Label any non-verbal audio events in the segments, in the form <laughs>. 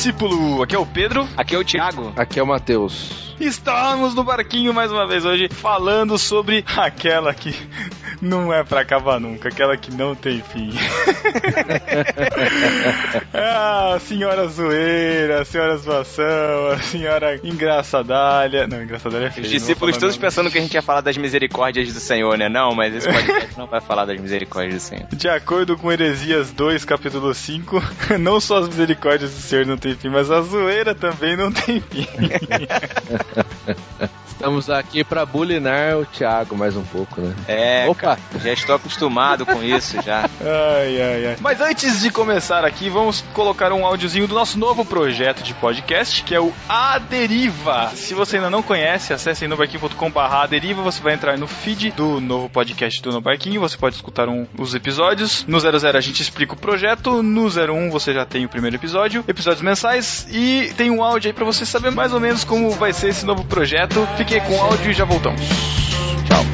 Discípulo! Aqui é o Pedro. Aqui é o Thiago. Aqui é o Matheus. Estamos no barquinho mais uma vez hoje falando sobre aquela que não é para acabar nunca, aquela que não tem fim. <laughs> ah, senhora zoeira, senhora zoação, a senhora engraçadalha. Não, engraçadalha é feio. Os discípulos todos não. pensando que a gente ia falar das misericórdias do Senhor, né? Não, mas esse podcast não vai falar das misericórdias do Senhor. De acordo com Heresias 2, capítulo 5, <laughs> não só as misericórdias do Senhor não tem fim, mas a zoeira também não tem fim. <laughs> Estamos aqui para bulinar o Thiago mais um pouco, né? É, Opa. Cara, já estou acostumado com isso já. <laughs> Ai, ai, ai. Mas antes de começar aqui, vamos colocar um áudiozinho do nosso novo projeto de podcast, que é o A Deriva. Se você ainda não conhece, acesse nobarquinho.com.br A Deriva, você vai entrar no feed do novo podcast do No Barquinho, você pode escutar um, os episódios. No 00 a gente explica o projeto, no 01 você já tem o primeiro episódio, episódios mensais e tem um áudio aí para você saber mais ou menos como vai ser esse novo projeto. Fique com o áudio e já voltamos. Tchau.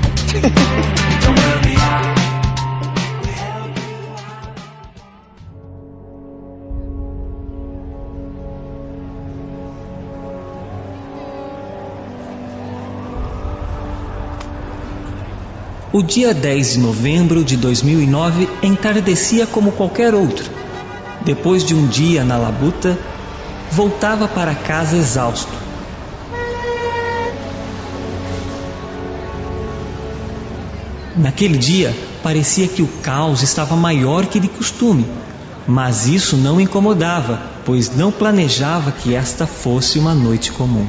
O dia 10 de novembro de 2009 entardecia como qualquer outro. Depois de um dia na labuta, voltava para casa exausto. Naquele dia, parecia que o caos estava maior que de costume, mas isso não incomodava, pois não planejava que esta fosse uma noite comum.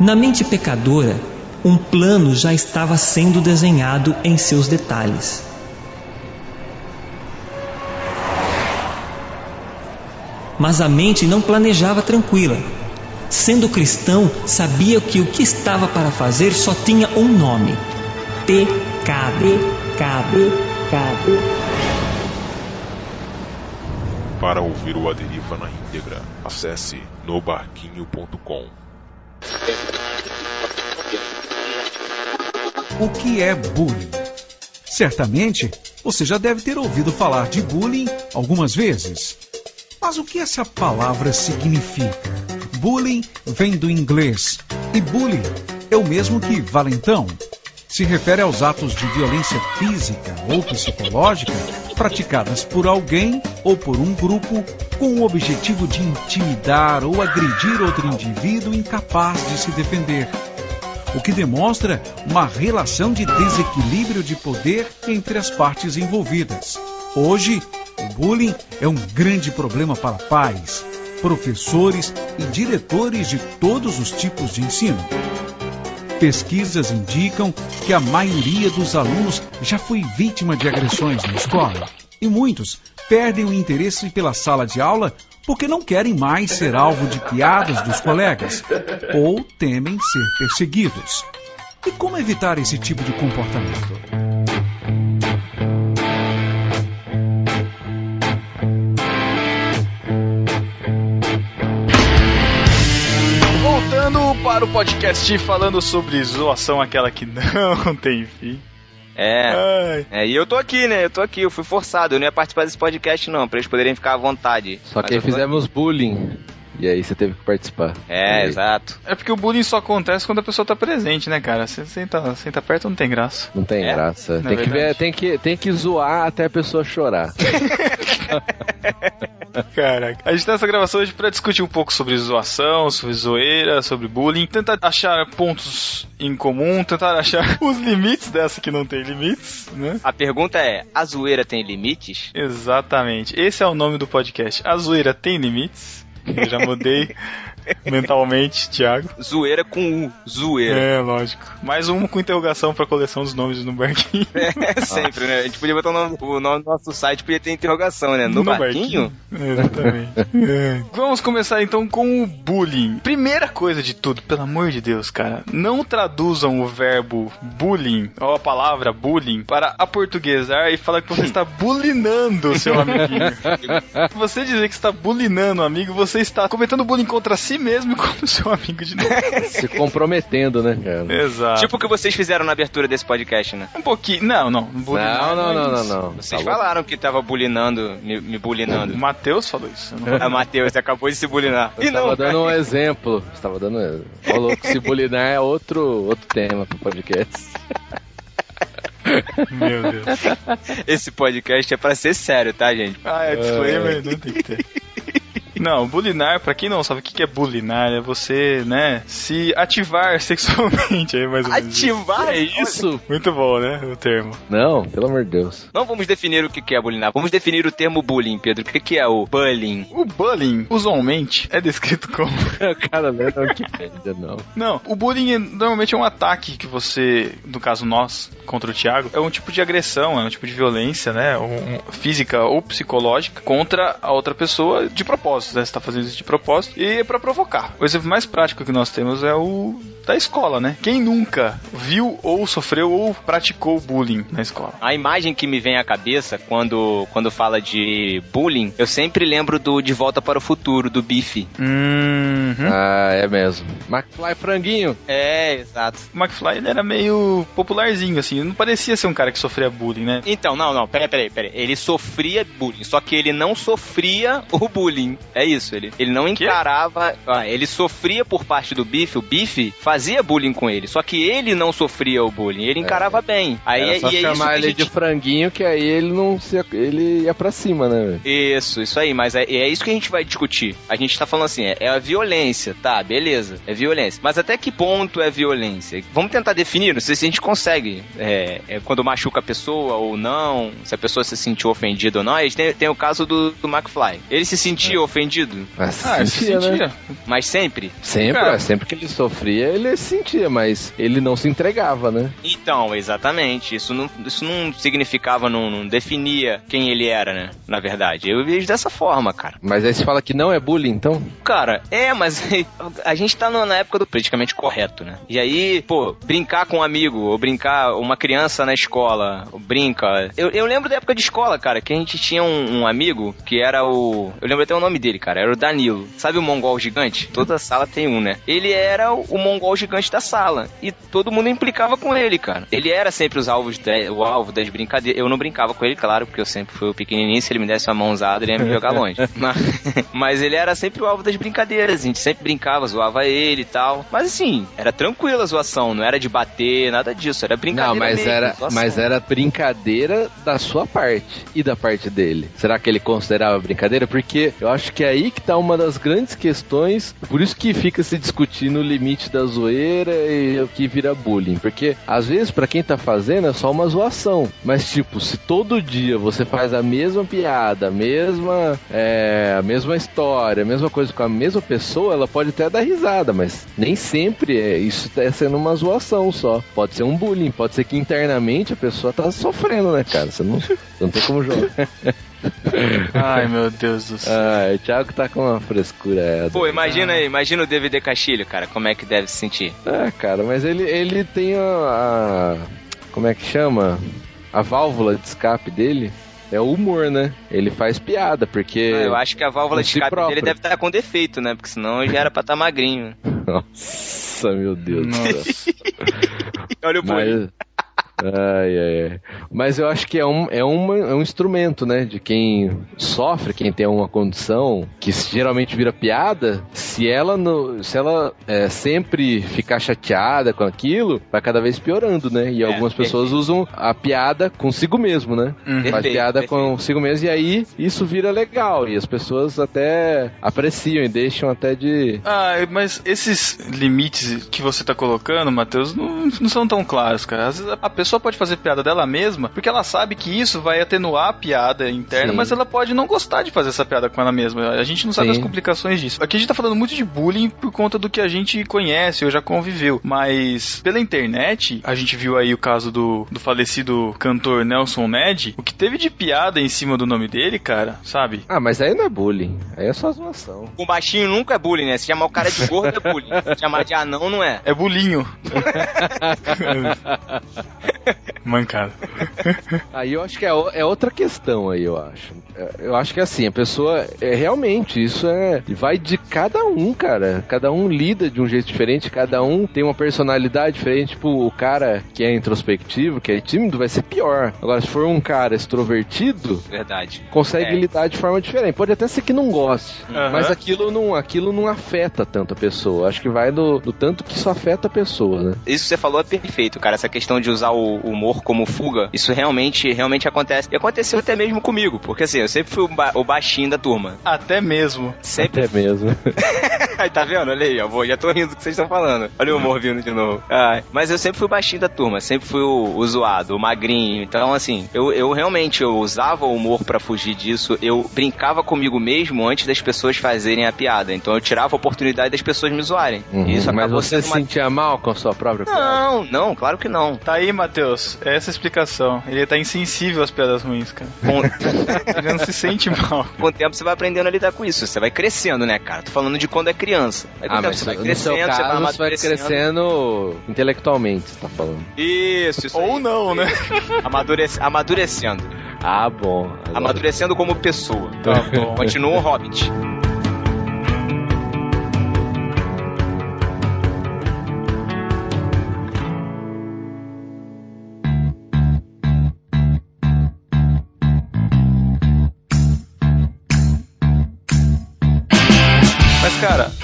Na mente pecadora, um plano já estava sendo desenhado em seus detalhes. Mas a mente não planejava tranquila. Sendo cristão, sabia que o que estava para fazer só tinha um nome: pecado. Pecado. Pecado. Para ouvir o Aderiva na íntegra, acesse nobarquinho.com. O que é bullying? Certamente você já deve ter ouvido falar de bullying algumas vezes. Mas o que essa palavra significa? Bullying vem do inglês e bullying é o mesmo que valentão. Se refere aos atos de violência física ou psicológica praticadas por alguém ou por um grupo com o objetivo de intimidar ou agredir outro indivíduo incapaz de se defender. O que demonstra uma relação de desequilíbrio de poder entre as partes envolvidas. Hoje, o bullying é um grande problema para pais, professores e diretores de todos os tipos de ensino. Pesquisas indicam que a maioria dos alunos já foi vítima de agressões na escola e muitos perdem o interesse pela sala de aula porque não querem mais ser alvo de piadas dos colegas ou temem ser perseguidos. E como evitar esse tipo de comportamento? Para o podcast falando sobre zoação, aquela que não <laughs> tem fim. É. é. E eu tô aqui, né? Eu tô aqui, eu fui forçado. Eu não ia participar desse podcast, não, pra eles poderem ficar à vontade. Só que aí fizemos aqui. bullying. E aí você teve que participar. É, exato. É porque o bullying só acontece quando a pessoa tá presente, né, cara? Você senta, senta perto não tem graça. Não tem é? graça. Tem que, ver, tem, que, tem que zoar até a pessoa chorar. <laughs> Caraca. A gente tá nessa gravação hoje pra discutir um pouco sobre zoação, sobre zoeira, sobre bullying, tentar achar pontos em comum, tentar achar <laughs> os limites dessa que não tem limites, né? A pergunta é: a zoeira tem limites? Exatamente. Esse é o nome do podcast. A zoeira tem limites? Eu já mudei <laughs> <laughs> mentalmente, Thiago. Zoeira com U, zoeira. É, lógico. Mais um com interrogação pra coleção dos nomes no barquinho. <laughs> É, sempre, né? A gente podia botar o nome, o nome do nosso site, podia ter interrogação, né? No, no barquinho? barquinho? Exatamente. <laughs> é. Vamos começar então com o bullying. Primeira coisa de tudo, pelo amor de Deus, cara, não traduzam o verbo bullying, ou a palavra bullying, para aportuguesar e falar que você está bulinando o seu amiguinho. você dizer que está bulinando um amigo, você está cometendo bullying contra si si mesmo <laughs> como seu amigo de novo. <laughs> Se comprometendo, né, cara? Exato. Tipo o que vocês fizeram na abertura desse podcast, né? Um pouquinho. Não, não. Não, não, não, não, não. Vocês falaram que tava bulinando, me, me bulinando. O Matheus falou isso. A Matheus, você acabou de se bulinar. Eu tava dando um exemplo. Você tava dando. Falou que se bulinar é outro, outro tema pro podcast. Meu Deus. Esse podcast é pra ser sério, tá, gente? Ah, é disclaimer, não tem que ter. Não, bulinar, pra quem não sabe o que é bulinar, é você, né, se ativar <laughs> sexualmente aí, mais ou menos. Ativar? É isso? Muito bom, né, o termo. Não, pelo amor de Deus. Não vamos definir o que é bulinar. Vamos definir o termo bullying, Pedro. O que é o bullying? O bullying, usualmente, é descrito como... <laughs> Cara, não é ainda não. Não, o bullying é- normalmente é um ataque que você, no caso nós, contra o Thiago, é um tipo de agressão, é um tipo de violência, né, um- física ou psicológica contra a outra pessoa de propósito, né, você tá fazendo isso de propósito e é pra provocar. O exemplo mais prático que nós temos é o da escola, né? Quem nunca viu ou sofreu ou praticou bullying na escola? A imagem que me vem à cabeça quando, quando fala de bullying, eu sempre lembro do De Volta para o Futuro, do Biff. Uhum. Ah, é mesmo. McFly franguinho. É, exato. O McFly ele era meio popularzinho, assim, não parecia ser um cara que sofria bullying, né? Então, não, não, peraí, peraí, peraí. Ele sofria bullying, só que ele não sofria o bullying. É isso, ele, ele não encarava. Ah, ele sofria por parte do Biff, o Biff fazia bullying com ele, só que ele não sofria o bullying, ele encarava bem. Aí Era é, só é chamar a ele gente... de franguinho, que aí ele não se, ele ia pra cima, né? Isso, isso aí, mas é, é isso que a gente vai discutir. A gente tá falando assim, é, é a violência, tá, beleza, é violência. Mas até que ponto é violência? Vamos tentar definir, não sei se a gente consegue. É, é quando machuca a pessoa ou não, se a pessoa se sentiu ofendida ou não. Aí tem, tem o caso do, do McFly. Ele se sentia ofendido, Mas Ah, se sentia, né? sentia. mas sempre? Sempre, é, sempre que ele sofria, ele sentia, mas ele não se entregava, né? Então, exatamente. Isso não, isso não significava, não, não definia quem ele era, né? Na verdade. Eu vejo dessa forma, cara. Mas aí você fala que não é bullying, então? Cara, é, mas <laughs> a gente tá na época do politicamente correto, né? E aí, pô, brincar com um amigo, ou brincar uma criança na escola, ou brinca. Eu, eu lembro da época de escola, cara, que a gente tinha um, um amigo que era o. Eu lembro até o nome dele, cara, era o Danilo. Sabe o mongol gigante? Toda sala tem um, né? Ele era o, o mongol gigante da sala. E todo mundo implicava com ele, cara. Ele era sempre os alvos de- o alvo das brincadeiras. Eu não brincava com ele, claro, porque eu sempre fui o pequenininho. Se ele me desse uma mãozada, ele ia me jogar longe. <laughs> Mas, mas ele era sempre o alvo das brincadeiras. A gente sempre brincava, zoava ele e tal. Mas assim, era tranquila a zoação. Não era de bater, nada disso. Era brincadeira Não, mas mesmo, era, zoação. mas era brincadeira da sua parte e da parte dele. Será que ele considerava brincadeira? Porque eu acho que é aí que tá uma das grandes questões. Por isso que fica se discutindo o limite da zoeira e o que vira bullying. Porque às vezes pra quem tá fazendo é só uma zoação. Mas tipo, se todo dia você faz a mesma piada, a mesma, é, a mesma história, a mesma coisa com a mesma pessoa, ela pode até dar risada, mas nem sempre é isso tá sendo uma zoação só. Pode ser um bullying, pode ser que internamente a pessoa tá sofrendo, né, cara? Você não, você não tem como jogar. <laughs> Ai, meu Deus do céu. O Thiago tá com uma frescura essa. Pô, imagina aí, imagina o DVD Castilho, cara, como é que deve se sentir. Ah, cara, mas ele, ele tem a, a- Como é que chama? A válvula de escape dele é o humor, né? Ele faz piada, porque. Ah, eu acho que a válvula de escape próprio. dele deve estar com defeito, né? Porque senão já era pra estar magrinho. <laughs> Nossa, meu Deus do céu. Olha o. Mas. Ai, ai, ai. Mas eu acho que é um, é, uma, é um instrumento, né? De quem sofre, quem tem uma condição que geralmente vira piada. Se ela, no, se ela é, sempre ficar chateada com aquilo, vai cada vez piorando, né? E É, algumas pessoas usam a piada consigo mesmo, né? Uhum. Faz Perfeito, piada perfeito. consigo mesmo e aí isso vira legal. E as pessoas até apreciam e deixam até de. Ah, mas esses limites que você tá colocando, Matheus, não, não são tão claros, cara. Às vezes a pessoa pode fazer piada dela mesma, porque ela sabe que isso vai atenuar a piada interna, Sim. mas ela pode não gostar de fazer essa piada com ela mesma. A gente não sabe Sim. as complicações disso. Aqui a gente tá falando muito de bullying por conta do que a gente conhece ou já conviveu. Mas pela internet, a gente viu aí o caso do, do falecido cantor Nelson Ned. O que teve de piada em cima do nome dele, cara, sabe? Ah, mas aí não é bullying. Aí é só zoação. Com baixinho nunca é bullying, né? Se chamar o cara de gordo é bullying. Se chamar de anão não é. É bulinho. <laughs> Mancada. Aí eu acho que é, é outra questão aí, eu acho. É, Eu acho que assim, a pessoa é realmente, isso é. Vai de cada um, cara. Cada um lida de um jeito diferente, cada um tem uma personalidade diferente. Tipo, o cara que é introspectivo, que é tímido, vai ser pior. Agora, se for um cara extrovertido, Verdade. consegue É. lidar de forma diferente. Pode até ser que não goste, Aham. mas aquilo não, aquilo não afeta tanto a pessoa. Acho que vai do, do tanto que isso afeta a pessoa, né? Isso que você falou é perfeito, cara. Essa questão de usar o humor como fuga, isso realmente, realmente acontece. E aconteceu até mesmo comigo, porque assim, eu sempre fui o, ba- o baixinho da turma. Até mesmo. Sempre. Até mesmo. <laughs> Aí, tá vendo? Olha aí, ó, vou- já tô rindo do que vocês estão falando. Olha o humor vindo de novo. Ai, mas eu sempre fui o baixinho da turma, sempre fui o, o zoado, o magrinho. Então, assim, eu, eu realmente eu usava o humor pra fugir disso. Eu brincava comigo mesmo antes das pessoas fazerem a piada. Então eu tirava a oportunidade das pessoas me zoarem. Uhum, isso mas você se uma... sentia mal com a sua própria piada? Não, não, claro que não. Tá aí, Matheus. Essa é a explicação. Ele tá insensível às piadas ruins, cara. Com, <laughs> Ele não se sente mal. com o tempo você vai aprendendo a lidar com isso. Você vai crescendo, né, cara? Tô falando de quando é criança. Aí com o Ah, tempo mas você vai no crescendo, seu você vai caso, você vai amadurecendo. crescendo intelectualmente, você tá falando. Isso, isso. Ou aí. não, né? <laughs> Amadurece- amadurecendo. Ah, bom. Amadurecendo como pessoa. Tá bom. Continua um hobbit.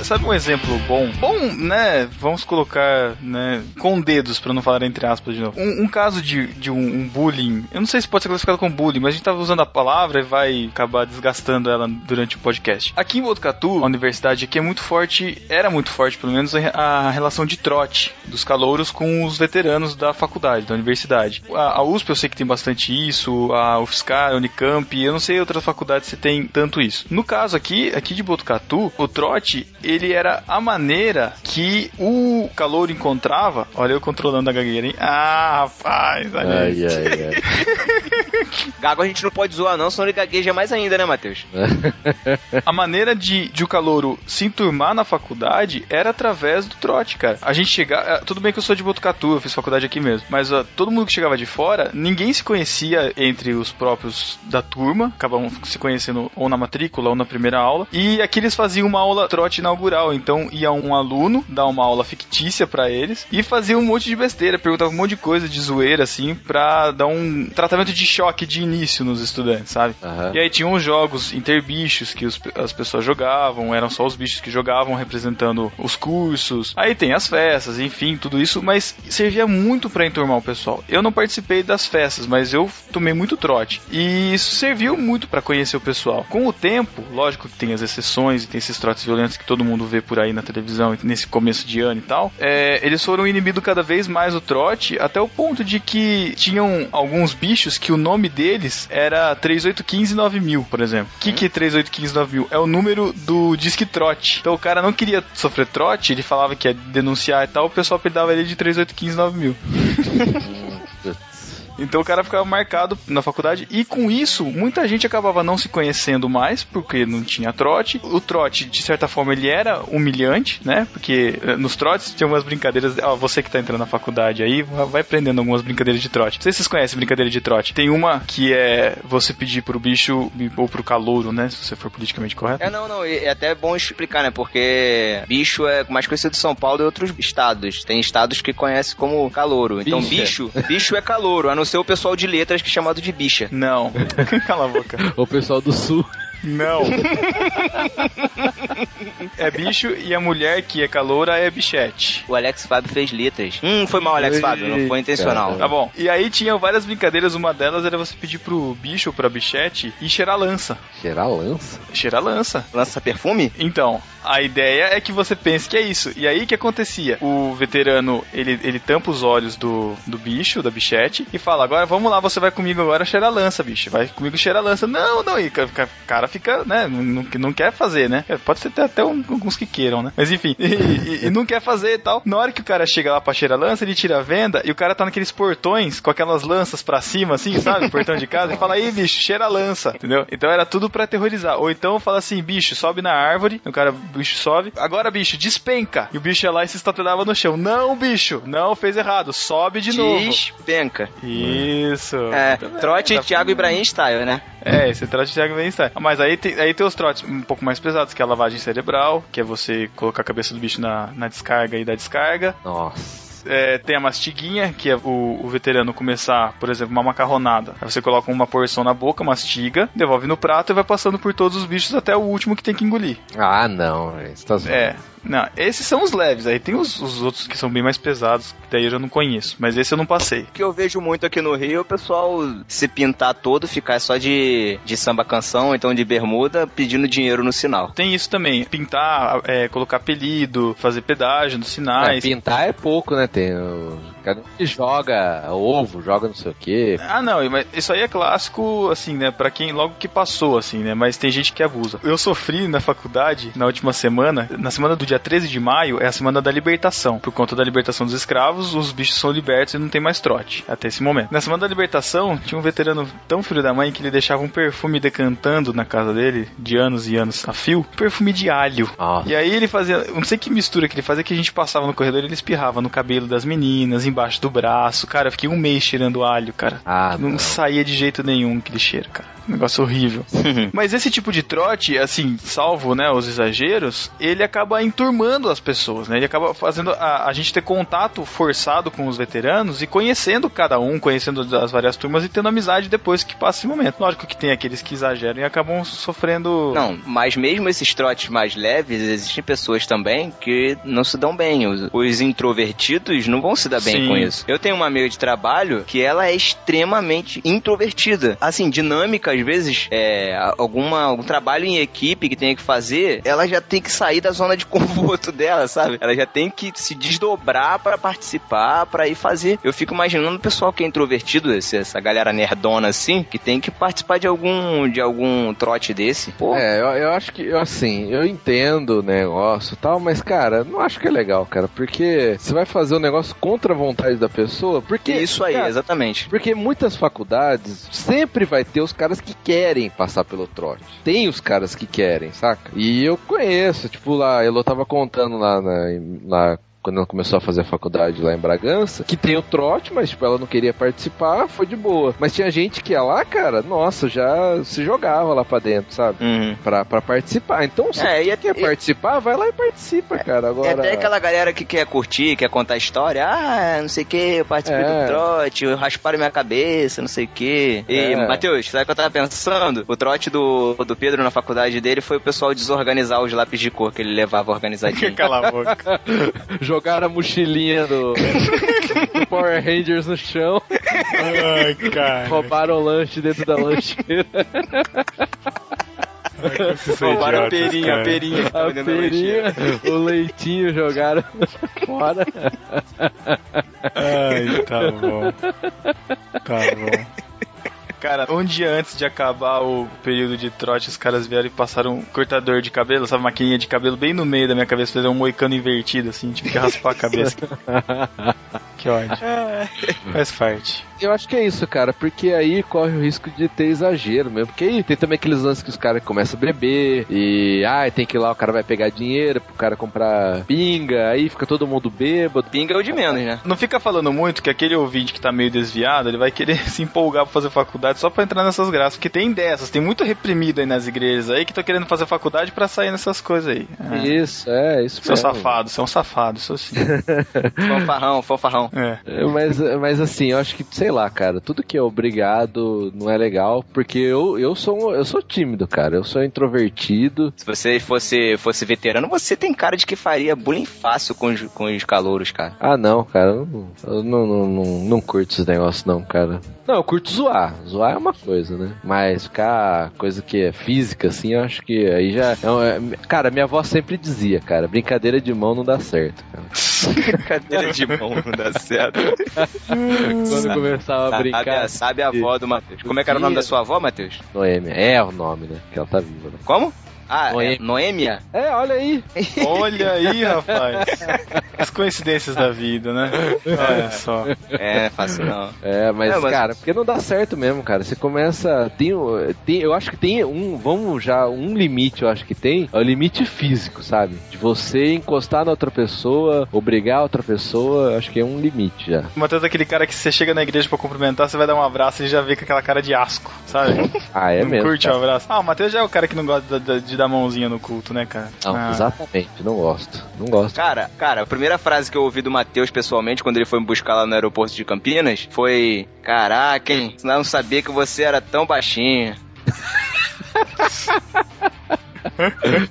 Sabe um exemplo bom? Bom, né? Vamos colocar, né? Com dedos, pra não falar entre aspas de novo. Um, um caso de, de um, um bullying. Eu não sei se pode ser classificado como bullying, mas a gente tava usando a palavra e vai acabar desgastando ela durante o podcast. Aqui em Botucatu, a universidade aqui é muito forte, era muito forte, pelo menos, a, a relação de trote dos calouros com os veteranos da faculdade, da universidade. A, a USP eu sei que tem bastante isso, a UFSCar, a Unicamp, eu não sei outras faculdades se tem tanto isso. No caso aqui, aqui de Botucatu, o trote, ele era a maneira que o calouro encontrava. Olha eu controlando a gagueira, hein? Ah, rapaz, olha. Ai, ai, ai. <laughs> Gago a gente não pode zoar não, senão ele gagueja mais ainda, né, Matheus? A maneira de, de o calouro se enturmar na faculdade era através do trote, cara. A gente chegava. Tudo bem que eu sou de Botucatu, eu fiz faculdade aqui mesmo. Mas ó, todo mundo que chegava de fora, ninguém se conhecia entre os próprios da turma. Acabavam se conhecendo ou na matrícula ou na primeira aula. E aqui eles faziam uma aula trote inaugural. Então ia um aluno dar uma aula fictícia pra eles e fazia um monte de besteira, perguntava um monte de coisa de zoeira, assim, pra dar um tratamento de choque de início nos estudantes, sabe? Aham. E aí tinham os jogos interbichos que os- as pessoas jogavam, eram só os bichos que jogavam representando os cursos. Aí tem as festas, enfim, tudo isso, mas servia muito pra enturmar o pessoal. Eu não participei das festas, mas eu tomei muito trote. E isso serviu muito pra conhecer o pessoal. Com o tempo, lógico que tem as exceções e tem esses trotes violentos que todo mundo vê por aí na televisão nesse começo de ano e tal. é, eles foram inibindo cada vez mais o trote até o ponto de que tinham alguns bichos que o nome deles era 3815 9000, por exemplo. O que, que é 3815 9000? É o número do Disque Trote. Então o cara não queria sofrer trote, ele falava que ia denunciar e tal, o pessoal apelidava ele de 3815 9000. <laughs> Então o cara ficava marcado na faculdade e com isso muita gente acabava não se conhecendo mais porque não tinha trote. O trote, de certa forma, ele era humilhante, né? Porque eh, nos trotes tinha umas brincadeiras. Ó, você que tá entrando na faculdade aí, va- vai aprendendo algumas brincadeiras de trote. Não sei se vocês conhecem brincadeira de trote. Tem uma que é você pedir pro bicho ou pro calouro, né? Se você for politicamente correto. É, não, não, é até bom explicar, né? Porque bicho é mais conhecido de São Paulo e outros estados. Tem estados que conhecem como calouro. Então Bicha. bicho, bicho é calouro, a não ser o pessoal de letras que é chamado de bicha. Não. <laughs> Cala a boca. O pessoal do sul. Não. <laughs> é bicho e a mulher que é caloura é bichete. O Alex Fábio fez letras. Hum, foi mal, Alex Fábio, não foi intencional. Tá bom. E aí tinha várias brincadeiras, uma delas era você pedir pro bicho ou pra bichete e cheirar lança. Cheirar lança? Cheirar lança. Lança perfume? Então, a ideia é que você pense que é isso. E aí o que acontecia? O veterano, ele, ele tampa os olhos do, do bicho, da bichete, e fala: Agora vamos lá, você vai comigo agora cheirar lança, bicho. Vai comigo cheirar lança. Não, não. E cara cara fica, né, não, não quer fazer, né? Pode ser até um, alguns que queiram, né? Mas enfim, e, e, e, não quer fazer e tal. Na hora que o cara chega lá pra cheirar lança, ele tira a venda e o cara tá naqueles portões com aquelas lanças pra cima, assim, sabe? Portão de casa, e fala, aí, bicho, cheira a lança, entendeu? Então era tudo pra aterrorizar. Ou então fala assim, bicho, sobe na árvore, o cara, o bicho sobe, agora, bicho, despenca. E o bicho ia lá e se estatelava no chão. Não, bicho, não, fez errado, sobe de novo. Despenca. Isso. É, trote tá Thiago Ibrahim style, né? É, esse trote Thiago Ibrahim style. Mas aí tem, aí tem os trotes um pouco mais pesados, que é a lavagem cerebral, que é você colocar a cabeça do bicho na, na descarga e da descarga. Nossa é, tem a mastiguinha, que é o, o, veterano começar, por exemplo, uma macarronada. Aí você coloca uma porção na boca, mastiga, devolve no prato e vai passando por todos os bichos até o último que tem que engolir. Ah, não, isso tá É. Não, esses são os leves. Aí tem os, os, outros que são bem mais pesados, que daí eu já não conheço. Mas esse eu não passei. O que eu vejo muito aqui no Rio, o pessoal se pintar todo, ficar só de, de samba canção, então de bermuda, pedindo dinheiro no sinal. Tem isso também. Pintar, é, colocar apelido, fazer pedágio nos sinais. É, pintar é pouco, né? Tem o cara joga ovo, joga não sei o quê. Ah, não, mas isso aí é clássico, assim, né? Pra quem logo que passou, assim, né? Mas tem gente que abusa. Eu sofri na faculdade, na última semana, na semana do dia 13 de maio, é a semana da libertação. Por conta da libertação dos escravos, os bichos são libertos e não tem mais trote, até esse momento. Na semana da libertação, tinha um veterano tão filho da mãe que ele deixava um perfume decantando na casa dele, de anos e anos a fio, perfume de alho. E aí ele fazia, não sei que mistura que ele fazia, que a gente passava no corredor e ele espirrava no cabelo das meninas, em embaixo do braço. Cara, eu fiquei um mês cheirando alho, cara. Ah, não, não, saía de jeito nenhum aquele cheiro, cara. Um negócio horrível. <laughs> Mas esse tipo de trote, assim, salvo, né, os exageros, ele acaba enturmando as pessoas, né? Ele acaba fazendo a, a gente ter contato forçado com os veteranos e conhecendo cada um, conhecendo as várias turmas e tendo amizade depois que passa esse momento. Lógico que tem aqueles que exageram e acabam sofrendo. Não, mas mesmo esses trotes mais leves, existem pessoas também que não se dão bem. Os, os introvertidos não vão se dar bem Sim. com isso. Eu tenho uma amiga de trabalho que ela é extremamente introvertida. Assim, dinâmica, às vezes, é, alguma, algum trabalho em equipe que tenha que fazer, ela já tem que sair da zona de <laughs> conforto dela, sabe? Ela já tem que se desdobrar para participar, para ir fazer. Eu fico imaginando o pessoal que é introvertido, essa galera nerdona assim, que tem que participar de algum, de algum trote desse. Pô. É, eu, eu acho que, assim, eu entendo o negócio e tal, mas, cara, não acho que é legal, cara, porque você vai fazer um negócio contra a vontade da pessoa, porque... Isso aí, cara, exatamente. Porque muitas faculdades sempre vai ter os caras que querem passar pelo trote. Tem os caras que querem, saca? E eu conheço, tipo, lá, Elo tava contando lá, na, lá quando ela começou a fazer a faculdade lá em Bragança, que tem o trote, mas tipo, ela não queria participar, foi de boa. Mas tinha gente que ia lá, cara, nossa, já se jogava lá pra dentro, sabe? Uhum. Pra, pra participar. Então, se é, quer e... participar, vai lá e participa, cara. Agora... É até aquela galera que quer curtir, quer contar história. Ah, não sei o que, eu participei é. do trote, eu rasparam minha cabeça, não sei o que. E, é. Matheus, sabe o que eu tava pensando? O trote do, do Pedro na faculdade dele foi o pessoal desorganizar os lápis de cor que ele levava organizadinho. <laughs> Cala a boca. <laughs> jogaram a mochilinha do, do <laughs> Power Rangers no chão. Ai, cara. Roubaram o lanche dentro da lancheira. Roubaram a perinha, a perinha. A perinha, o leitinho jogaram fora. Ai, tá bom. Tá bom. Cara, um dia antes de acabar o período de trote, os caras vieram e passaram um cortador de cabelo, essa maquininha de cabelo bem no meio da minha cabeça, fazer um moicano invertido, assim, tive que raspar a cabeça. <laughs> que ódio. Faz parte. Eu acho que é isso, cara, porque aí corre o risco de ter exagero mesmo. Porque aí tem também aqueles lances que os caras começam a beber e, ai, ah, tem que ir lá, o cara vai pegar dinheiro pro cara comprar pinga, aí fica todo mundo bêbado. Pinga é o de menos, né? Não fica falando muito que aquele ouvinte que tá meio desviado, ele vai querer <laughs> se empolgar pra fazer faculdade só pra entrar nessas graças. Porque tem dessas, tem muito reprimido aí nas igrejas aí que tô querendo fazer faculdade pra sair nessas coisas aí. É. Isso, é, isso Seu mesmo. safado, você é um safado, isso sim. <laughs> fofarrão, fofarrão. É. Mas, mas assim, eu acho que, sei lá, cara, tudo que é obrigado não é legal, porque eu, eu, sou, eu sou tímido, cara, eu sou introvertido. Se você fosse, fosse veterano, você tem cara de que faria bullying fácil com os, com os calouros, cara. Ah, não, cara, eu não, eu não, não, não, não curto esses negócios, não, cara. Não, eu curto zoar. Zoar é uma coisa, né? Mas ficar coisa que é física, assim, eu acho que aí já. É, é cara, minha avó sempre dizia, cara, brincadeira de mão não dá certo, cara. brincadeira de mão não dá certo. <laughs> Quando começava a brincar. Sabe, sabe a avó do Matheus. Como é que era o nome da sua avó, Matheus? Noêmia. É o nome, né? Que ela tá viva, né? Como? Ah, Noê- é Noêmia? É, olha aí. Olha aí, <laughs> rapaz. As coincidências da vida, né? Olha só. É, fácil não. É, mas, É, mas- cara, porque não dá certo mesmo, cara. Você começa. Tem, tem, eu acho que tem um. Vamos já. Um limite, eu acho que tem. É o limite físico, sabe? De você encostar na outra pessoa, obrigar a outra pessoa. eu Acho que é um limite já. O Matheus é aquele cara que você chega na igreja pra cumprimentar, você vai dar um abraço e já vê com aquela cara de asco, sabe? Ah, é não mesmo. curte o cara. abraço. Ah, o Matheus já é o cara que não gosta da- de dar mãozinha no culto, né, cara? Não, Ah. exatamente. Não gosto. Não gosto. Cara, cara, a primeira frase que eu ouvi do Matheus pessoalmente quando ele foi me buscar lá no aeroporto de Campinas foi: Caraca, hein? Não sabia que você era tão baixinho. <laughs>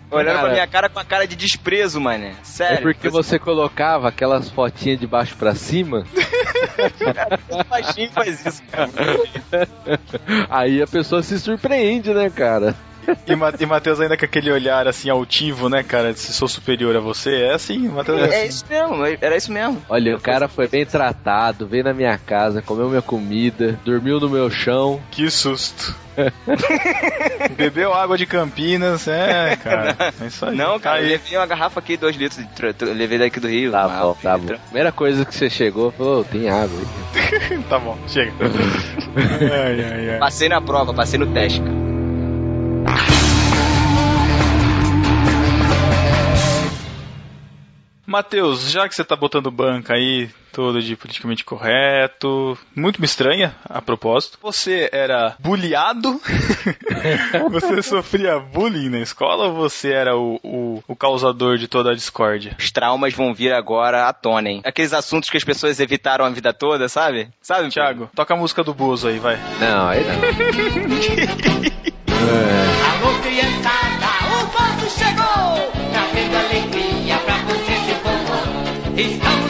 Olhando Cara, pra minha cara com a cara de desprezo, mano. Sério. É porque você colocava aquelas fotinhas de baixo pra cima, <laughs> baixinho faz isso, cara. <laughs> aí a pessoa se surpreende, né, cara? E, Ma e Matheus ainda com aquele olhar assim altivo, né, cara? De se sou superior a você. É assim, Matheus é É assim. isso mesmo, era isso mesmo. Olha, o cara foi bem tratado, veio na minha casa, comeu minha comida, dormiu no meu chão. Que susto. <laughs> Bebeu água de Campinas, é, cara. É isso aí. Não, cara, eu Aí, levei uma garrafa aqui, dois litros, de levei daqui do Rio. Tá bom, tá bom. Primeira coisa que você chegou, falou, "Ô, tem água <laughs> tá bom, chega. <laughs> ai, ai, ai. Passei na prova, passei no teste, cara. Matheus, já que você tá botando banca aí, todo de politicamente correto, muito me estranha, a propósito. Você era bulliado? <laughs> você sofria bullying na escola ou você era o, o, o causador de toda a discórdia? Os traumas vão vir agora à tona, hein? Aqueles assuntos que as pessoas evitaram a vida toda, sabe? Sabe, Thiago, toca a música do Bozo aí, vai. Não, aí não. <laughs> É, Alô, criançada, o povo chegou, seu povo. Estamos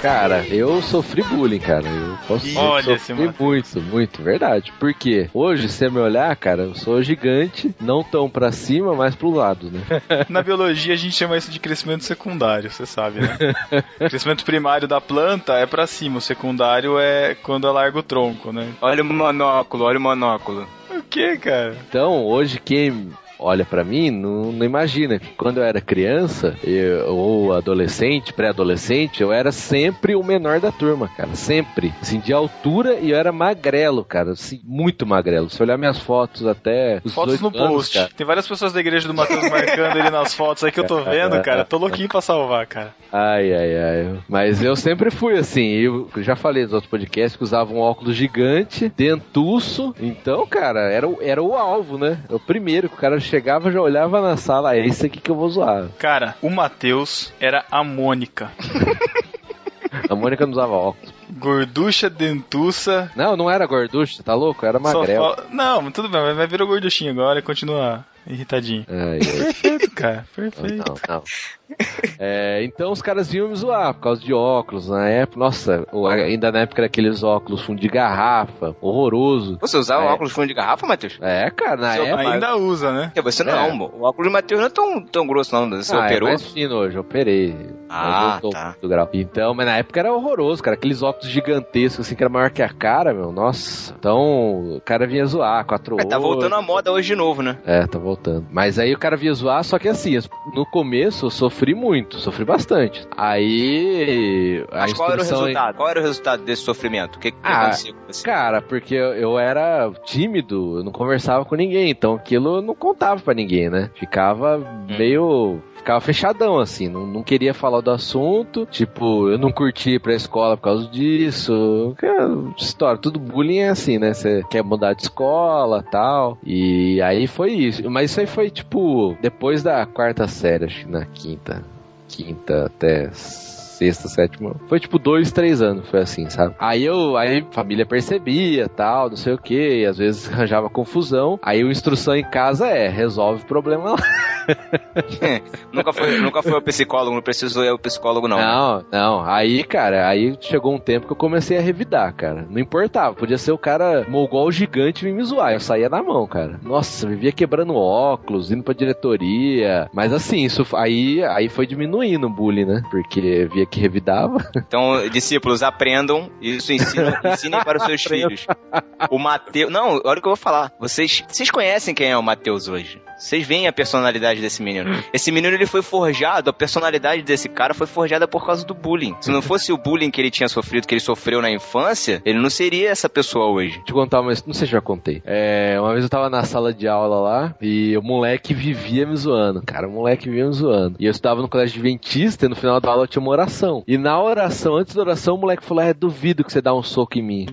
Cara, eu sofri bullying, cara. Eu posso dizer Olha que esse sofri muito, muito, verdade. Porque hoje, se você me olhar, cara, eu sou gigante, não tão pra cima, mas pro lado, né? <laughs> Na biologia a gente chama isso de crescimento secundário, você sabe, né? <laughs> crescimento primário da planta é pra cima, o secundário é quando ela larga o tronco, né? Olha o monóculo, olha o monóculo. O que, cara? Então, hoje, quem olha pra mim não, não imagina que quando eu era criança, eu- ou adolescente, pré-adolescente, eu era sempre o menor da turma, cara. Sempre. Assim, de altura e eu era magrelo, cara. Assim, muito magrelo. Se olhar minhas fotos até os Fotos no 18 anos, post. cara. Tem várias pessoas da igreja do Matheus marcando ele nas fotos aí que eu tô vendo, cara. Tô louquinho pra salvar, cara. Ai, ai, ai. Mas eu sempre fui assim. Eu já falei nos outros podcasts que usava um óculos gigante, dentuço. Então, cara, era, o- era o alvo, né? É o primeiro que o cara chegava, já olhava na sala. É isso aqui que eu vou zoar. Cara, o Matheus era a Mônica. A Mônica não usava óculos. Gorducha, dentuça. Não, não era gorducho, tá louco? Era só magrelo. fal- Não, mas tudo bem, mas vai virar gorduchinho agora e continua irritadinho. Ai, ai. Perfeito, cara. Perfeito. não, não. É, então os caras vinham me zoar por causa de óculos na época. Nossa, ainda na época era aqueles óculos fundo de garrafa, horroroso. Você usava É. óculos fundo de garrafa, Matheus? É, cara, na Seu época. Ainda usa, né? Porque você não, É. o óculos do Matheus não é tão, tão grosso não, você Ah, é operou. mais fino hoje, eu operei. Ah, Mas eu tô tá. do grau. Então, mas na época era horroroso, cara. Aqueles óculos gigantescos, assim, que era maior que a cara, meu. Nossa. Então, o cara vinha zoar, quatro É, tá voltando à moda hoje de novo, né? É, tá voltando. Mas aí o cara vinha zoar, só que assim, no começo eu sofri muito, sofri bastante. Aí. Mas qual era o resultado? Qual era o resultado desse sofrimento? O que, que Ah, aconteceu com você? Cara, porque eu, eu era tímido, eu não conversava com ninguém, então aquilo eu não contava pra ninguém, né? Ficava meio. Ficava fechadão, assim, não, não queria falar do assunto, tipo, eu não curti ir pra escola por causa disso. Cara, História, tudo bullying é assim, né? Você quer mudar de escola tal. E aí foi isso. Mas isso aí foi, tipo, depois da quarta série, acho que na quinta. Quinta até sexta, sétima. Foi tipo dois, três anos, foi assim, sabe? Aí eu, aí a família percebia, tal, não sei o que, às vezes arranjava confusão. Aí a instrução em casa é, resolve o problema lá. nunca, foi, nunca foi o psicólogo, não precisou ir o psicólogo, não. Não, não. Aí, cara, aí chegou um tempo que eu comecei a revidar, cara. Não importava, podia ser o cara mogol gigante e me zoar. Eu saía na mão, cara. Nossa, vivia quebrando óculos, indo pra diretoria. Mas assim, isso aí, aí foi diminuindo o bullying, né? Porque via que revidava. Então, discípulos, aprendam isso, ensinem, <laughs> ensinem para os seus filhos. O Mateus. Não, olha o que eu vou falar. Vocês, vocês conhecem quem é o Mateus hoje? Vocês veem a personalidade desse menino. Esse menino ele foi forjado, a personalidade desse cara foi forjada por causa do bullying. Se não fosse o bullying que ele tinha sofrido, que ele sofreu na infância, ele não seria essa pessoa hoje. Deixa eu contar uma não sei se já contei. É, uma vez eu tava na sala de aula lá e o moleque vivia me zoando. Cara, o moleque vivia me zoando. E eu estudava no colégio adventista e no final da aula tinha uma oração. E na oração, antes da oração, o moleque falou: É, duvido que você dá um soco em mim.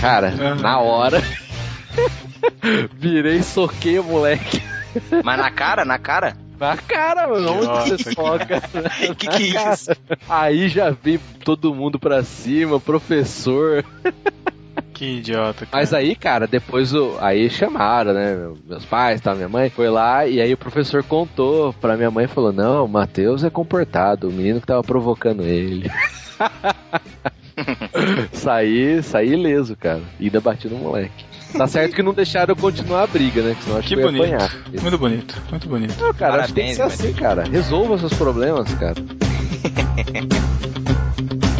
Cara, na hora. <laughs> Virei e soquei o moleque. Mas na cara, na cara? Na cara, mano. Onde Nossa, você soca? <laughs> que que é isso? Aí já vi todo mundo pra cima, professor. Que idiota, cara. Mas aí, cara, depois o, aí chamaram, né? Meus pais, tá, minha mãe, foi lá e aí o professor contou pra minha mãe e falou: Não, o Matheus é comportado, o menino que tava provocando ele. <laughs> saí, saí ileso, cara. E ainda bati no moleque. Tá certo que não deixaram eu continuar a briga, né? Senão acho Que que eu ia bonito. apanhar. Muito bonito, muito bonito. Não, cara, acho que tem que ser Parabéns, assim, cara. Resolva seus problemas, cara. <laughs>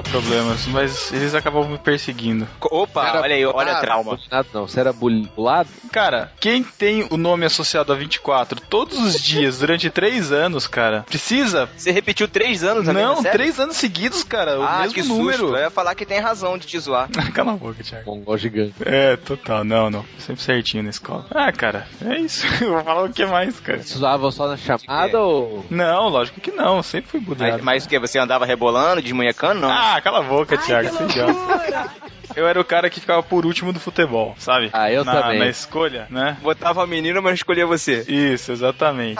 evitava problemas, mas eles acabavam me perseguindo. Opa, Era olha aí, olha bulado, a trauma. bulado Não, você era bulado? Cara, quem tem o nome associado a 24 todos os <laughs> dias durante três anos, cara, precisa? Você repetiu três anos a mesma Não, série? três anos seguidos, cara, o Ah, mesmo que número. susto. Eu ia falar que tem razão de te zoar. <laughs> Cala a boca, Thiago. Mongol gigante. É, total, não, não. Sempre certinho na escola. Ah, cara, é isso. <laughs> Eu vou falar o que mais, cara. Você usava só na chamada ou. Não, lógico que não. Sempre fui Mas, budeado. mas o que? Você andava rebolando, desmunhecando? Não. Ah, cala a boca, Thiago. Você é idiota. Eu era o cara que ficava por último do futebol, sabe? Ah, eu na, também. Na escolha, né? Botava a menina, mas escolhia você. Isso, exatamente.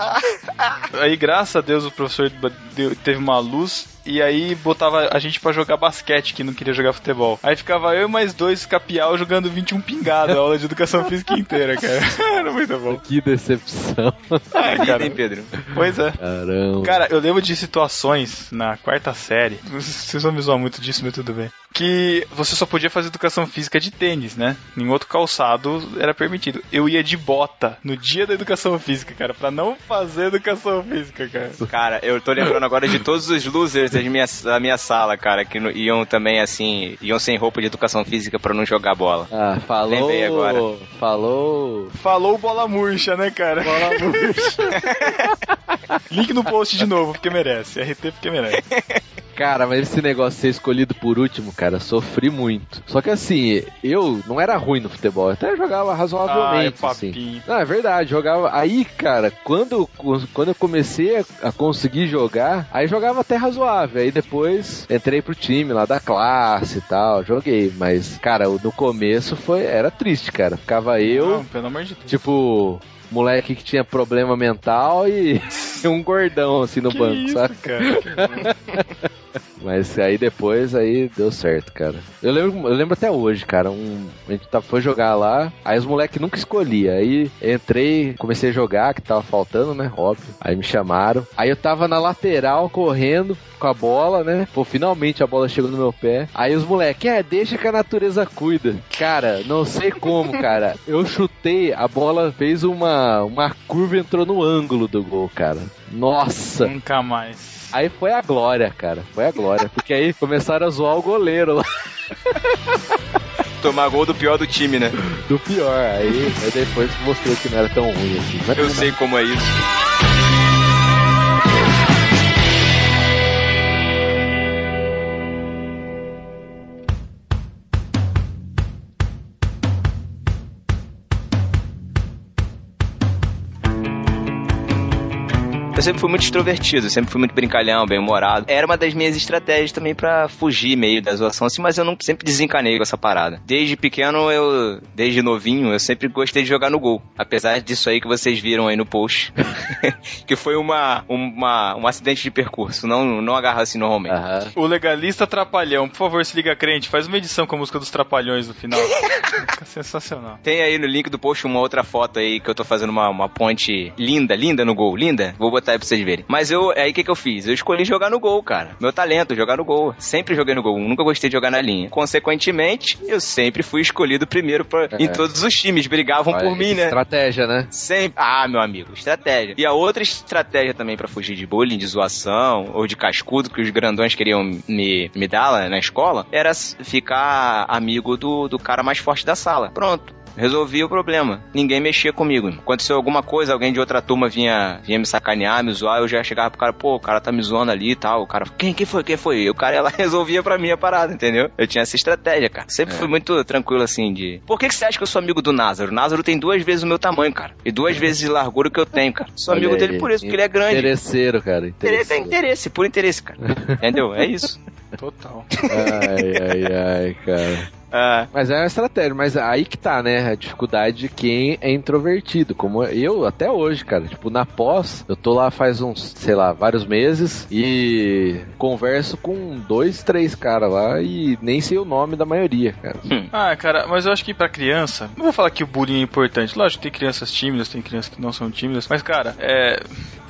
aí, graças a Deus, o professor deu- teve uma luz e aí botava a gente pra jogar basquete, que não queria jogar futebol. Aí ficava eu e mais dois capial jogando 21 pingado, a aula de educação física inteira, cara. <laughs> Era muito bom. Que decepção. Ah, Vida, cara. hein, Pedro? Pois é. Caramba. Cara, eu lembro de situações na quarta série. <laughs> Vocês vão me zoar muito disso, mas tudo bem. Que você só podia fazer educação física de tênis, né? Em outro calçado era permitido. Eu ia de bota no dia da educação física, cara, pra não fazer educação física, cara. Cara, eu tô lembrando agora de todos os losers da minha, da minha sala, cara, que no- iam também assim, iam sem roupa de educação física pra não jogar bola. Ah, falou. Lembrei agora. Falou. Falou bola murcha, né, cara? Bola murcha. <laughs> Link no post de novo, porque merece. RT porque merece. Cara, mas esse negócio de ser escolhido por último, cara, sofri muito. Só que assim, eu não era ruim no futebol, eu até jogava razoavelmente, Ai, assim. Não, é verdade, jogava. Aí, cara, quando, quando eu comecei a, a conseguir jogar, aí jogava até razoável. Aí depois entrei pro time lá da classe e tal, joguei. Mas, cara, no começo foi era triste, cara. Ficava eu, Não, pelo amor de Deus. tipo, moleque que tinha problema mental e <laughs> um gordão assim no que banco, isso, sabe? cara? <laughs> Mas aí depois aí deu certo, cara. Eu lembro, eu lembro até hoje, cara. Um, a gente tá, foi jogar lá, aí os moleques nunca escolhia. Aí entrei, comecei a jogar, que tava faltando, né? Óbvio. Aí me chamaram. Aí eu tava na lateral correndo com a bola, né? Pô, finalmente a bola chegou no meu pé. Aí os moleques, é, deixa que a natureza cuida. Cara, não sei como, cara. Eu chutei, a bola fez uma, uma curva entrou no ângulo do gol, cara. Nossa! Nunca mais. Aí foi a glória, cara. Foi a glória. Porque aí começaram a zoar o goleiro lá Tomar gol do pior do time, né? do pior. Aí, aí depois mostrou que não era tão ruim assim. Mas Eu sei como é isso. Eu sempre fui muito extrovertido, sempre fui muito brincalhão, bem-humorado. Era uma das minhas estratégias também pra fugir meio da zoação, assim, mas eu não sempre desencanei com essa parada. Desde pequeno, eu, desde novinho, eu sempre gostei de jogar no gol. Apesar disso aí que vocês viram aí no post. <laughs> que foi uma, uma, um acidente de percurso, não, não agarra assim normalmente. Aham. O legalista Trapalhão, por favor, se liga crente, faz uma edição com a música dos Trapalhões no final. Fica <laughs> sensacional. Tem aí no link do post uma outra foto aí que eu tô fazendo uma, uma ponte linda, linda no gol, linda. Vou botar aí pra vocês verem. Mas eu, aí o que que eu fiz? Eu escolhi jogar no gol, cara. Meu talento, jogar no gol. Sempre joguei no gol, nunca gostei de jogar na linha. Consequentemente, eu sempre fui escolhido primeiro pra, É. em todos os times. Brigavam Olha, por mim, né? Estratégia, né? Sempre. Ah, meu amigo, estratégia. E a outra estratégia também pra fugir de bullying, de zoação ou de cascudo que os grandões queriam me, me dar lá na escola era ficar amigo do, do cara mais forte da sala. Pronto. Resolvi o problema. Ninguém mexia comigo. Aconteceu alguma coisa, alguém de outra turma vinha, vinha me sacanear, me zoar, eu já chegava pro cara, pô, o cara tá me zoando ali e tal. O cara, quem, quem foi, quem foi? E o cara ela <laughs> resolvia pra mim a parada, entendeu? Eu tinha essa estratégia, cara. Sempre É. fui muito tranquilo assim de. Por que, que você acha que eu sou amigo do Názaro? O Názaro tem duas vezes o meu tamanho, cara. E duas vezes de largura que eu tenho, cara. Sou <laughs> amigo dele por isso, porque ele é grande. Interesseiro, cara. Interesse é interesse, por interesse, cara. <laughs> Entendeu? É isso. Total. Ai, ai, ai, cara. Ah, Mas é uma estratégia, mas aí que tá, né? A dificuldade de quem é introvertido, como eu até hoje, cara. Tipo, na pós, eu tô lá faz uns, sei lá, vários meses e converso com dois, três caras lá e nem sei o nome da maioria, cara. Ah, cara, mas eu acho que pra criança, não vou falar que o bullying é importante. Lógico, tem crianças tímidas, tem crianças que não são tímidas, mas, cara, é.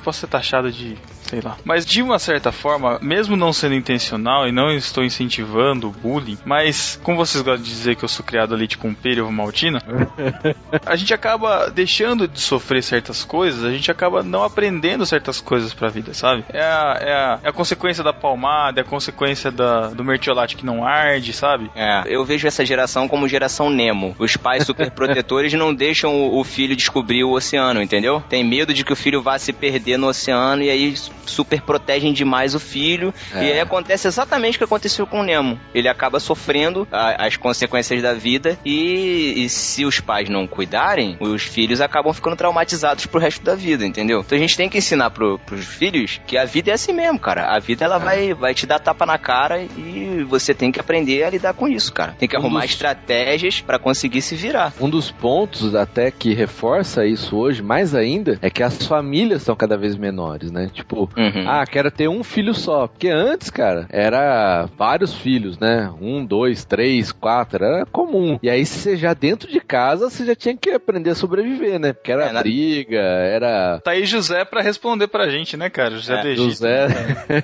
Posso ser taxado de. sei lá. Mas de uma certa forma, mesmo não sendo intencional e não estou incentivando o bullying, mas como vocês gostam de dizer que eu sou criado ali tipo um perio maltina, <laughs> a gente acaba deixando de sofrer certas coisas, a gente acaba não aprendendo certas coisas pra vida, sabe? É a, é a, é a consequência da palmada, é a consequência da, do mertiolate que não arde, sabe? é. Eu vejo essa geração como geração Nemo. Os pais super protetores <laughs> não deixam o, o filho descobrir o oceano, entendeu? Tem medo de que o filho vá se perder no oceano e aí super protegem demais o filho. É. E aí acontece exatamente o que aconteceu com o Nemo. Ele acaba sofrendo a- as consequências da vida e, e se os pais não cuidarem, os filhos acabam ficando traumatizados pro resto da vida, entendeu? Então a gente tem que ensinar pro, pros filhos que a vida é assim mesmo, cara. A vida ela vai, vai te dar tapa na cara e você tem que aprender a lidar com isso, cara. Tem que Um arrumar dos- estratégias pra conseguir se virar. Um dos pontos até que reforça isso hoje, mais ainda, é que as famílias são cada vez menores, né? Tipo, Uhum. ah, quero ter um filho só. Porque antes, cara, era vários filhos, né? Um, dois, três, quatro, era comum. E aí, você já dentro de casa, você já tinha que aprender a sobreviver, né? Porque era É, na- briga, era. Tá aí José pra responder pra gente, né, cara? José É, do Egito. José.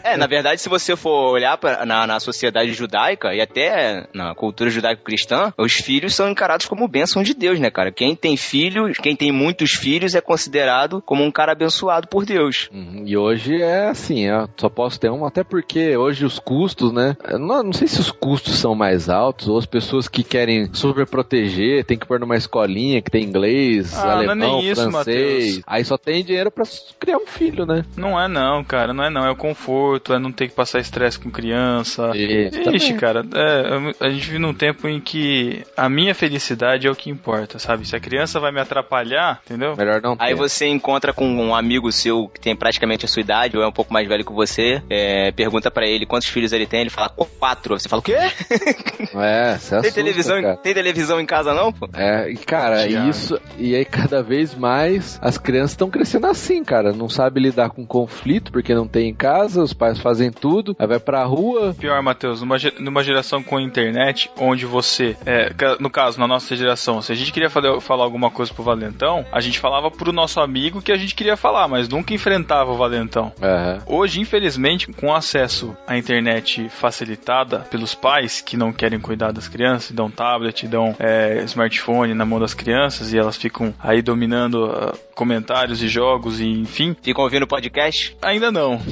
É, na verdade, se você for olhar pra, na, na sociedade judaica e até na cultura judaico-cristã, os filhos são encarados como bênção de Deus, né, cara? Quem tem filhos, quem tem muitos filhos é considerado como um cara abençoado por Deus. Uhum, E hoje é assim, eu só posso ter um, até porque hoje os custos, né? eu Não, não sei se os custos são mais altos ou as pessoas que querem sobreproteger tem que pôr numa escolinha que tem inglês, Ah, não é alemão, nem isso, francês. Matheus. Aí só tem dinheiro pra criar um filho, né? Não é não, cara, não é não. É o conforto, é não ter que passar estresse com criança. Isso, Ixi, cara, é, a gente vive num tempo em que a minha felicidade é o que importa, sabe? Se a criança vai me atrapalhar, entendeu? Melhor não ter. Aí você encontra com um amigo seu que tem praticamente a sua idade ou é um pouco mais velho que você, é, pergunta pra ele quantos filhos ele tem, ele fala quatro. Você fala o quê? <laughs> É, você Tem assusta, televisão, cara. tem televisão em casa não, pô? É, e cara, Tiago. isso. E aí, cada vez mais as crianças estão crescendo assim, cara. Não sabe lidar com conflito porque não tem em casa, os pais fazem tudo, aí vai pra rua. Pior, Matheus, numa, numa geração com internet, onde você, é, no caso, na nossa geração, se a gente queria falar, falar alguma coisa pro Valentão, a gente falava pro nosso amigo que a gente queria falar, mas nunca enfrentava o Valentão. Aham. Hoje, infelizmente, com acesso à internet facilitada pelos pais que não querem cuidar das crianças, dão tablet, dão é, smartphone na mão das crianças e elas ficam aí dominando ah, comentários e jogos e enfim, Ficam ouvindo podcast? ainda não. <laughs>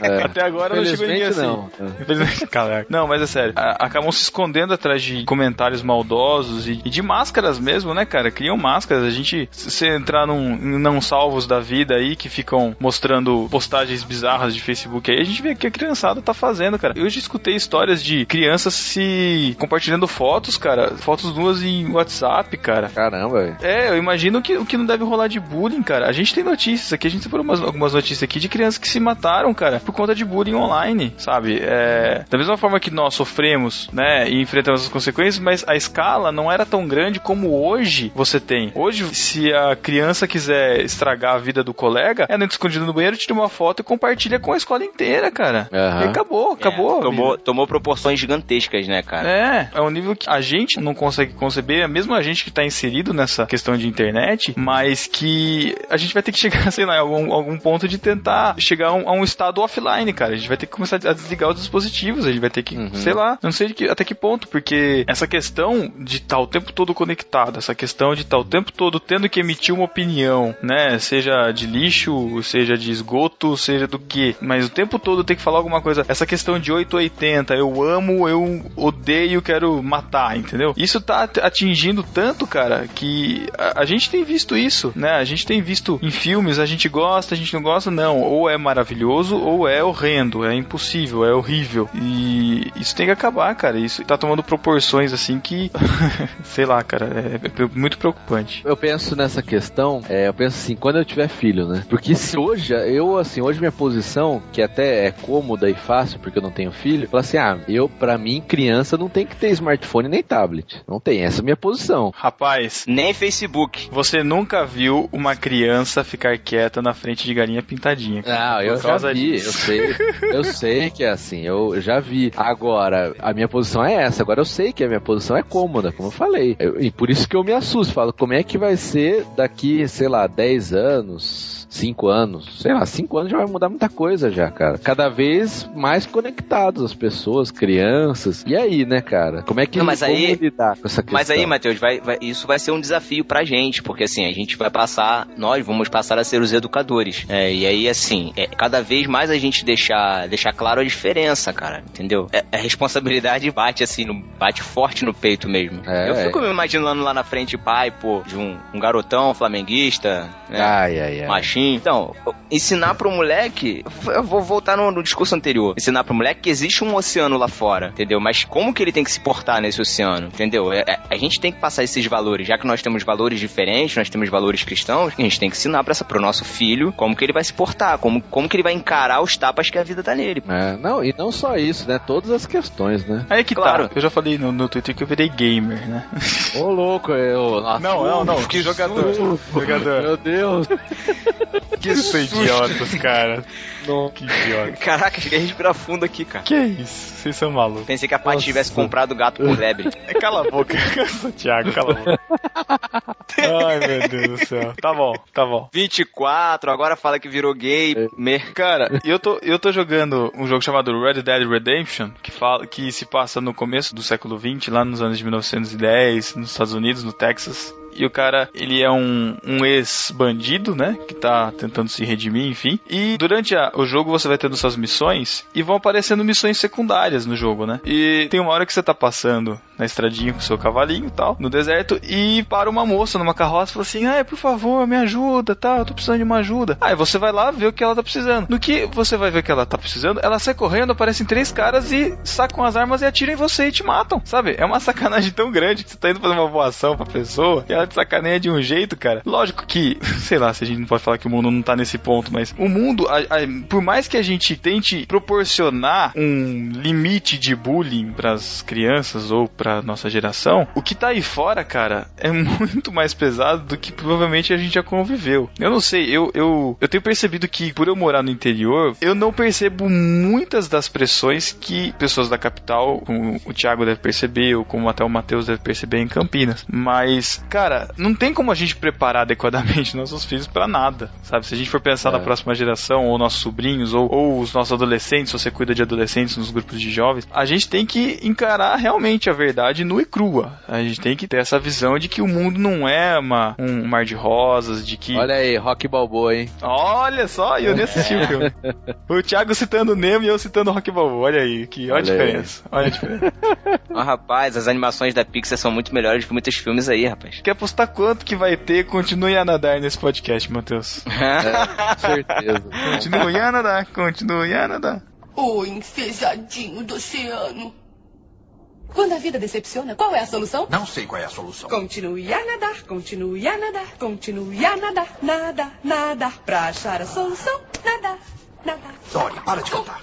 É. Até agora não chegou ninguém assim. não. Infelizmente, <laughs> Caraca. Não, mas é sério. a- acabam se escondendo atrás de comentários maldosos e, e de máscaras mesmo, né, cara? Criam máscaras. A gente, se você entrar num em não salvos da vida aí que ficam mostrando postagens bizarras de Facebook aí, a gente vê que a criançada tá fazendo, cara. Eu já escutei histórias de crianças se compartilhando fotos, cara. Fotos nuas em WhatsApp, cara. Caramba, velho. É, eu imagino que o que não deve rolar de bullying, cara. A gente tem notícias aqui, a gente separou umas, algumas notícias aqui de crianças que se mataram, cara, por conta de bullying online, sabe? É, da mesma forma que nós sofremos, né, e enfrentamos as consequências, mas a escala não era tão grande como hoje você tem. Hoje, se a criança quiser estragar a vida do colega, ela entra escondida no banheiro, tira uma foto e compartilha com a escola inteira, cara. Aham. E acabou, acabou. É, tomou, tomou proporções gigantescas, né, cara? É, é um nível que a gente não consegue conceber, mesmo a gente que tá inserido nessa questão de internet, mas que a gente vai ter que chegar, <laughs> sei lá, em algum, algum ponto de tentar chegar a um, a um estado offline, cara. A gente vai ter que começar a desligar os dispositivos, a gente vai ter que, Uhum. sei lá, não sei de que- até que ponto, porque essa questão de estar o tempo todo conectado, essa questão de estar o tempo todo tendo que emitir uma opinião, né, seja de seja de esgoto, seja do que, mas o tempo todo tem que falar alguma coisa, essa questão de 880, eu amo, eu odeio, quero matar, entendeu? Isso tá at- atingindo tanto, cara, que a, a gente tem visto isso, né? A gente tem visto em filmes, a gente gosta, a gente não gosta, não. Ou é maravilhoso, ou é horrendo, é impossível, é horrível. E isso tem que acabar, cara. Isso tá tomando proporções assim que, <laughs> sei lá, cara, é, é muito preocupante. Eu penso nessa questão, é, eu penso assim, quando eu tiver filho, né? Porque se hoje, eu, assim, hoje minha posição, que até é cômoda e fácil, porque eu não tenho filho, fala assim, ah, eu, pra mim, criança não tem que ter smartphone nem tablet. Não tem, essa é a minha posição. Rapaz, Nem Facebook. você nunca viu uma criança ficar quieta na frente de galinha pintadinha. cara. Ah, eu já vi, disso. eu sei, eu sei que é assim, eu já vi. Agora, a minha posição é essa, agora eu sei que a minha posição é cômoda, como eu falei. Eu- e por isso que eu me assusto, falo, como é que vai ser daqui, sei lá, 10 anos, 5 anos, sei lá, 5 anos já vai mudar muita coisa já, cara. Cada vez mais conectados as pessoas, crianças. E aí, né, cara? Como é que Não, mas aí- lidar com essa questão? Mas aí, Matheus, vai, vai- isso vai ser um desafio pra gente, porque assim, a gente vai passar, nós vamos passar a ser os educadores. É, e aí, assim, é, cada vez mais a gente deixar, deixar claro a diferença, cara, entendeu? É, a responsabilidade bate assim, no, bate forte no peito mesmo. É, Eu é. fico me imaginando lá na frente, pai, pô, de um, um garotão flamenguista, né? Ai, ai, ai. machinho. Então, ensinar pro moleque, eu vou voltar no, no discurso anterior, ensinar pro moleque que existe um oceano lá fora, entendeu? Mas como que ele tem que se portar nesse oceano, entendeu? É- é- a gente tem que passar esses valores, já que nós temos valores diferentes, nós temos valores cristãos, a gente tem que ensinar para pro nosso filho como que ele vai se portar, como, como que ele vai encarar os tapas que a vida dá nele. É, não, e não só isso, né? Todas as questões, né? Aí que Claro. tá. Eu já falei no, no Twitter que eu virei gamer, né? Ô, louco, eu. Nossa, Não, não, não. Que jogador. jogador. Meu Deus. <laughs> <laughs> Que idiotas, cara. Que idiota. Caraca, cheguei a respirar fundo aqui, cara. Que isso? Vocês são malucos. Pensei que a Paty tivesse comprado o gato por lebre. <laughs> Cala a boca, <laughs> Thiago, cala a boca. Ai, meu Deus do céu. Tá bom, tá bom. 24, agora fala que virou gamer. Cara, eu tô, eu tô jogando um jogo chamado Red Dead Redemption, que, fala, que se passa no começo do século XX, lá nos anos de 1910, nos Estados Unidos, no Texas. E o cara, ele é um, um ex-bandido, né? Que tá tentando se redimir, enfim. E durante a- o jogo você vai tendo suas missões e vão aparecendo missões secundárias no jogo, né? E tem uma hora que você tá passando na estradinha com seu cavalinho e tal, no deserto, e para uma moça numa carroça e fala assim: Ai, por favor, me ajuda, tá? Eu tô precisando de uma ajuda. Aí você vai lá ver o que ela tá precisando. No que você vai ver o que ela tá precisando, ela sai correndo, aparecem três caras e sacam as armas e atiram em você e te matam, sabe? É uma sacanagem tão grande que você tá indo fazer uma boa ação pra pessoa e ela te sacaneia de um jeito, cara. Lógico que, sei lá, se a gente não pode falar que o mundo não tá nesse ponto, mas o mundo, a- a- por mais que a gente tente proporcionar um limite de bullying pras crianças ou pra nossa geração, o que tá aí fora, cara, é <laughs> muito mais pesado do que provavelmente a gente já conviveu. Eu não sei, eu, eu, eu tenho percebido que por eu morar no interior, eu não percebo muitas das pressões que pessoas da capital, como o Thiago deve perceber, ou como até o Matheus deve perceber em Campinas. Mas, cara, cara, não tem como a gente preparar adequadamente <laughs> nossos filhos pra nada, sabe? Se a gente for pensar É. na próxima geração, ou nossos sobrinhos, ou, ou os nossos adolescentes, se você cuida de adolescentes nos grupos de jovens, a gente tem que encarar realmente a verdade nua e crua. A gente tem que ter essa visão de que o mundo não é uma, um mar de rosas, de que. Olha aí, Rock Balboa, hein? Olha só, eu nem assisti o filme. <laughs> O Thiago citando Nemo e eu citando Rock Balboa. Olha aí, que olha, a Olha aí. diferença. Olha a diferença. Mas, <laughs> rapaz, as animações da Pixar são muito melhores que muitos filmes aí, rapaz. Quer apostar quanto que vai ter? Continue a nadar nesse podcast, Matheus. <laughs> É, certeza. Continue a nadar, continue a nadar. O enfezadinho do oceano. Quando a vida decepciona, qual é a solução? Não sei qual é a solução. Continue a nadar, continue a nadar, continue a nadar, nada, nada, pra achar a solução, nada, nada. Dory, para de cantar.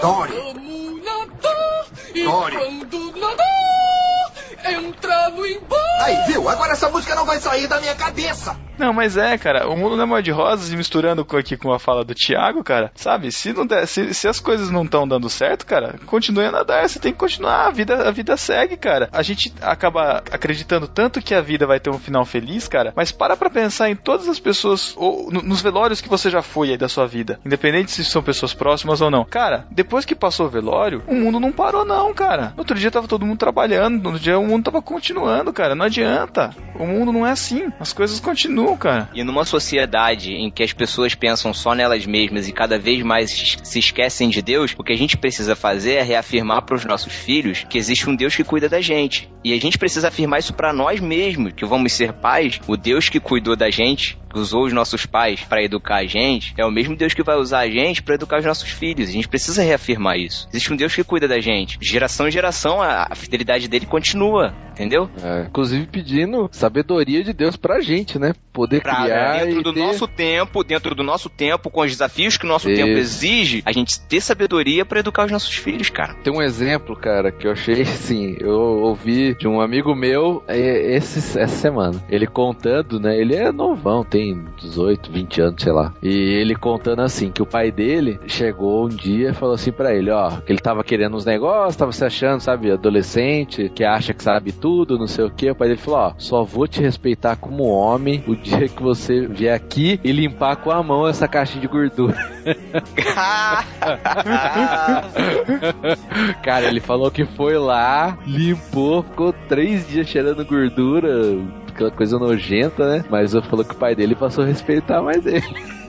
Dory. Vamos nadar, e Dory. quando nadar, entrar no embate. Aí, viu? Agora essa música não vai sair da minha cabeça. Não, mas é, cara, o mundo não é mar de rosas e misturando com, aqui com a fala do Thiago, cara, sabe? Se, não der, se, se as coisas não estão dando certo, cara, continue a nadar, você tem que continuar, a vida, a vida segue, cara. A gente acaba acreditando tanto que a vida vai ter um final feliz, cara, mas para pra pensar em todas as pessoas, ou no- nos velórios que você já foi aí da sua vida, independente se são pessoas próximas ou não. Cara, depois que passou o velório, o mundo não parou não, cara. No outro dia tava todo mundo trabalhando, no outro dia o mundo tava continuando, cara, não adianta. O mundo não é assim, as coisas continuam, cara. E numa sociedade em que as pessoas pensam só nelas mesmas e cada vez mais se esquecem de Deus, o que a gente precisa fazer é reafirmar para os nossos filhos que existe um Deus que cuida da gente. E a gente precisa afirmar isso para nós mesmos, que vamos ser pais. O Deus que cuidou da gente, usou os nossos pais para educar a gente, é o mesmo Deus que vai usar a gente para educar os nossos filhos. A gente precisa reafirmar isso. Existe um Deus que cuida da gente. Geração em geração, a, a fidelidade dele continua, entendeu? É, inclusive pedindo sabedoria de Deus pra gente, né? Poder Pra, criar dentro e do ter... nosso tempo, dentro do nosso tempo, com os desafios que o nosso Isso. tempo exige, a gente ter sabedoria pra educar os nossos filhos, cara. Tem um exemplo, cara, que eu achei <laughs> assim, eu ouvi de um amigo meu é, esse, essa semana. Ele contando, né? Ele é novão, tem 18, 20 anos, sei lá. E ele contando assim, que o pai dele chegou um dia e falou assim pra ele, ó, que ele tava querendo uns negócios, tava se achando, sabe, adolescente, que acha que sabe tudo, não sei o que. O pai dele falou, ó, só vou te respeitar como homem o dia que você vier aqui e limpar com a mão essa caixinha de gordura. <laughs> Cara, ele falou que foi lá, limpou, ficou três dias cheirando gordura, aquela coisa nojenta, né? Mas eu falou que o pai dele passou a respeitar mais ele.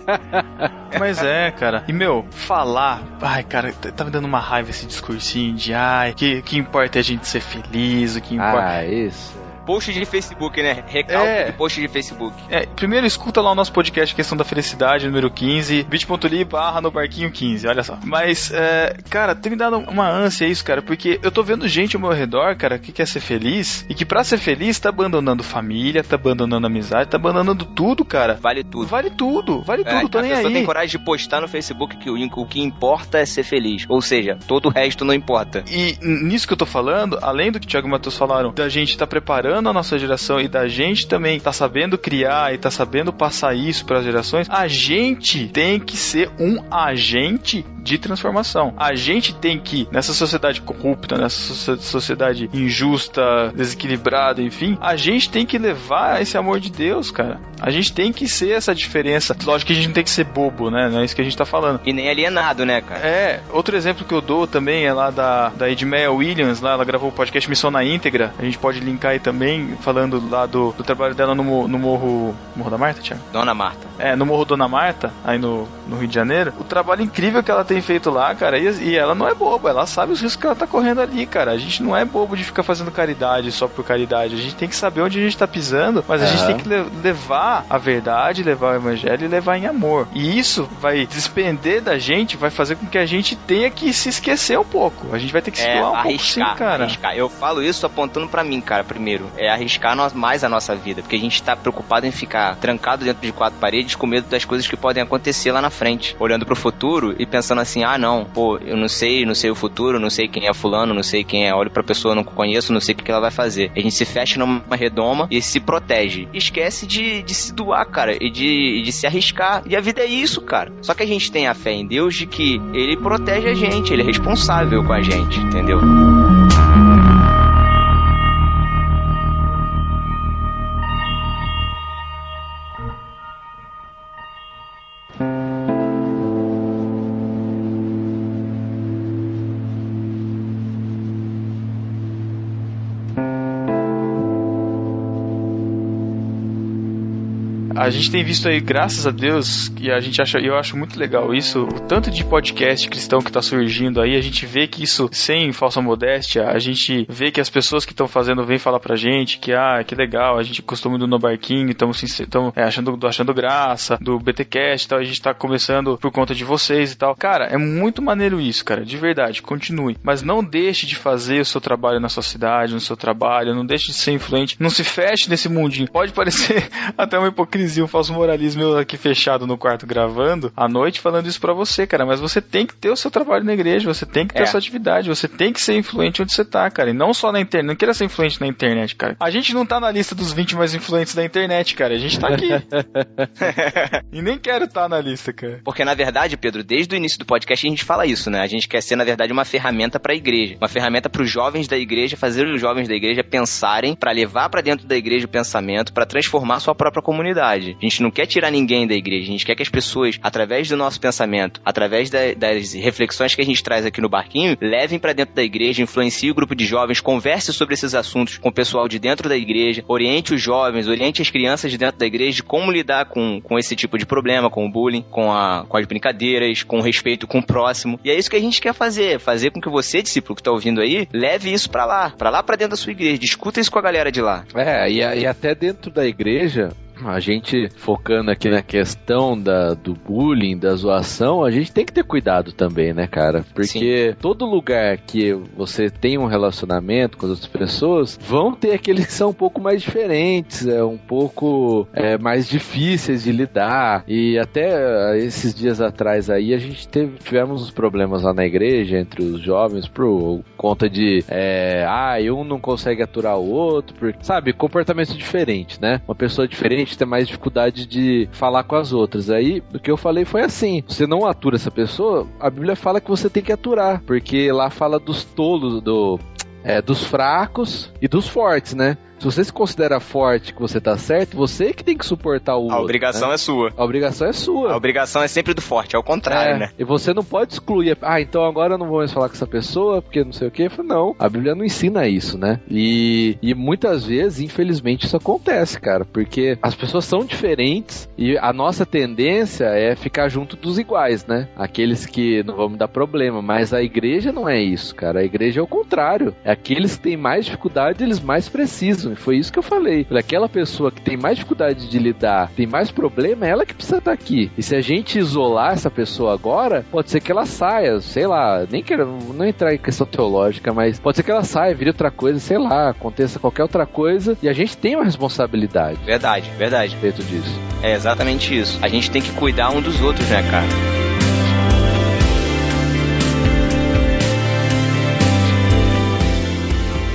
<laughs> Mas é, cara. E, meu, falar. Ai, cara, tá me dando uma raiva esse discursinho de ai, que que importa é a gente ser feliz, o que importa. Ah, isso. Post de Facebook, né? Recalque É. de post de Facebook. É, primeiro escuta lá o nosso podcast Questão da Felicidade, número 15, bit.ly barra no barquinho 15, olha só. Mas, é, cara, tem me dado uma ânsia isso, cara, porque eu tô vendo gente ao meu redor, cara, que quer ser feliz e que pra ser feliz tá abandonando família, tá abandonando amizade, tá abandonando tudo, cara. Vale tudo. Vale tudo, vale É, tudo, tô a nem aí. tem coragem de postar no Facebook que o, o que importa é ser feliz. Ou seja, todo o resto não importa. E nisso que eu tô falando, além do que o Thiago e o Matheus falaram, da gente tá preparando a nossa geração e da gente também tá sabendo criar e tá sabendo passar isso para as gerações, a gente tem que ser um agente de transformação. A gente tem que, nessa sociedade corrupta, nessa socie- sociedade injusta, desequilibrada, enfim, a gente tem que levar esse amor de Deus, cara. A gente tem que ser essa diferença. Lógico que a gente não tem que ser bobo, né? Não é isso que a gente tá falando. E nem alienado, né, cara? É, outro exemplo que eu dou também é lá da, da Edmeia Williams, lá ela gravou o podcast Missão na Íntegra. A gente pode linkar aí também, falando lá do, do trabalho dela no, no Morro. Morro da Marta, Thiago? Dona Marta. É, no Morro Dona Marta, aí no, no Rio de Janeiro. O trabalho incrível que ela tem feito lá, cara, e, e ela não é boba, ela sabe os riscos que ela tá correndo ali, cara. A gente não é bobo de ficar fazendo caridade só por caridade. A gente tem que saber onde a gente tá pisando, mas a gente tem que le- levar a verdade, levar o evangelho e levar em amor. E isso vai despender da gente, vai fazer com que a gente tenha que se esquecer um pouco. A gente vai ter que se É, doar um arriscar, pouco sim, cara. arriscar. Eu falo isso apontando pra mim, cara, primeiro. É arriscar mais a nossa vida, porque a gente tá preocupado em ficar trancado dentro de quatro paredes com medo das coisas que podem acontecer lá na frente. Olhando pro futuro e pensando assim, ah, não, pô, eu não sei, não sei o futuro, não sei quem é fulano, não sei quem é. Olho pra pessoa, não conheço, não sei o que que ela vai fazer. A gente se fecha numa redoma e se protege. Esquece de, de se doar, cara, e de, de se arriscar. E a vida é isso, cara. Só que a gente tem a fé em Deus de que ele protege a gente, ele é responsável com a gente, entendeu? A gente tem visto aí, graças a Deus, e a gente acha, eu acho muito legal isso, o tanto de podcast cristão que tá surgindo aí, a gente vê que isso, sem falsa modéstia, a gente vê que as pessoas que estão fazendo vêm falar pra gente que, ah, que legal, a gente costuma ir no barquinho, estamos é, achando, achando graça, do BTcast e tal, a gente tá começando por conta de vocês e tal. Cara, é muito maneiro isso, cara, de verdade, continue. Mas não deixe de fazer o seu trabalho na sua cidade, no seu trabalho, não deixe de ser influente, não se feche nesse mundinho. Pode parecer <laughs> até uma hipocrisia, um falso moralismo eu aqui fechado no quarto gravando à noite falando isso para você, cara, mas você tem que ter o seu trabalho na igreja, você tem que ter É. a sua atividade, você tem que ser influente onde você tá, cara, e não só na internet, não queira ser influente na internet, cara. A gente não tá na lista dos 20 mais influentes da internet, cara, a gente tá aqui. <laughs> e nem quero estar na lista, cara. Porque, na verdade, Pedro, desde o início do podcast a gente fala isso, né? A gente quer ser, na verdade, uma ferramenta para a igreja. Uma ferramenta para os jovens da igreja, fazer os jovens da igreja pensarem, para levar para dentro da igreja o pensamento, para transformar a sua própria comunidade. A gente não quer tirar ninguém da igreja, a gente quer que as pessoas, através do nosso pensamento, através da- das reflexões que a gente traz aqui no barquinho, levem para dentro da igreja, influenciem o grupo de jovens, converse sobre esses assuntos com o pessoal de dentro da igreja, oriente os jovens, oriente as crianças de dentro da igreja de como lidar com, com esse tipo de problema, com o bullying, com, a, com as brincadeiras, com o respeito com o próximo. E é isso que a gente quer fazer, fazer com que você, discípulo que tá ouvindo aí, leve isso pra lá, pra lá pra dentro da sua igreja, discuta isso com a galera de lá. É, e, e até dentro da igreja, a gente focando aqui na questão da, do bullying, da zoação, a gente tem que ter cuidado também, né, cara? Porque todo lugar que você tem um relacionamento com as outras pessoas, vão ter aqueles que são um pouco mais diferentes, é um pouco é, mais difíceis de lidar. E até eh, esses dias atrás aí a gente teve, tivemos uns problemas lá na igreja entre os jovens por conta de é, ah, um não consegue aturar o outro, porque, sabe, comportamento diferente, né? Uma pessoa diferente tem mais dificuldade de falar com as outras. Aí o que eu falei foi assim: você não atura essa pessoa, a Bíblia fala que você tem que aturar, porque lá fala dos tolos, do é, dos fracos e dos fortes, né? Se você se considera forte que você tá certo, você que tem que suportar o A outro, obrigação né? é sua. A obrigação é sua. A obrigação é sempre do forte, é o contrário, É, né? E você não pode excluir. Ah, então agora eu não vou mais falar com essa pessoa porque não sei o falo, Não, a Bíblia não ensina isso, né? E, e muitas vezes, infelizmente, isso acontece, cara, porque as pessoas são diferentes e a nossa tendência é ficar junto dos iguais, né? Aqueles que não vão me dar problema, mas a igreja não é isso, cara. A igreja é o contrário. É aqueles que têm mais dificuldade, eles mais precisam. E foi isso que eu falei. Falei, Aquela pessoa que tem mais dificuldade de lidar, tem mais problema, é ela que precisa estar aqui. E se a gente isolar essa pessoa agora, pode ser que ela saia, sei lá, nem quero não entrar em questão teológica, mas pode ser que ela saia, vire outra coisa, sei lá, aconteça qualquer outra coisa, e a gente tem uma responsabilidade Verdade, verdade. respeito disso. É exatamente isso. A gente tem que cuidar um dos outros, né, cara?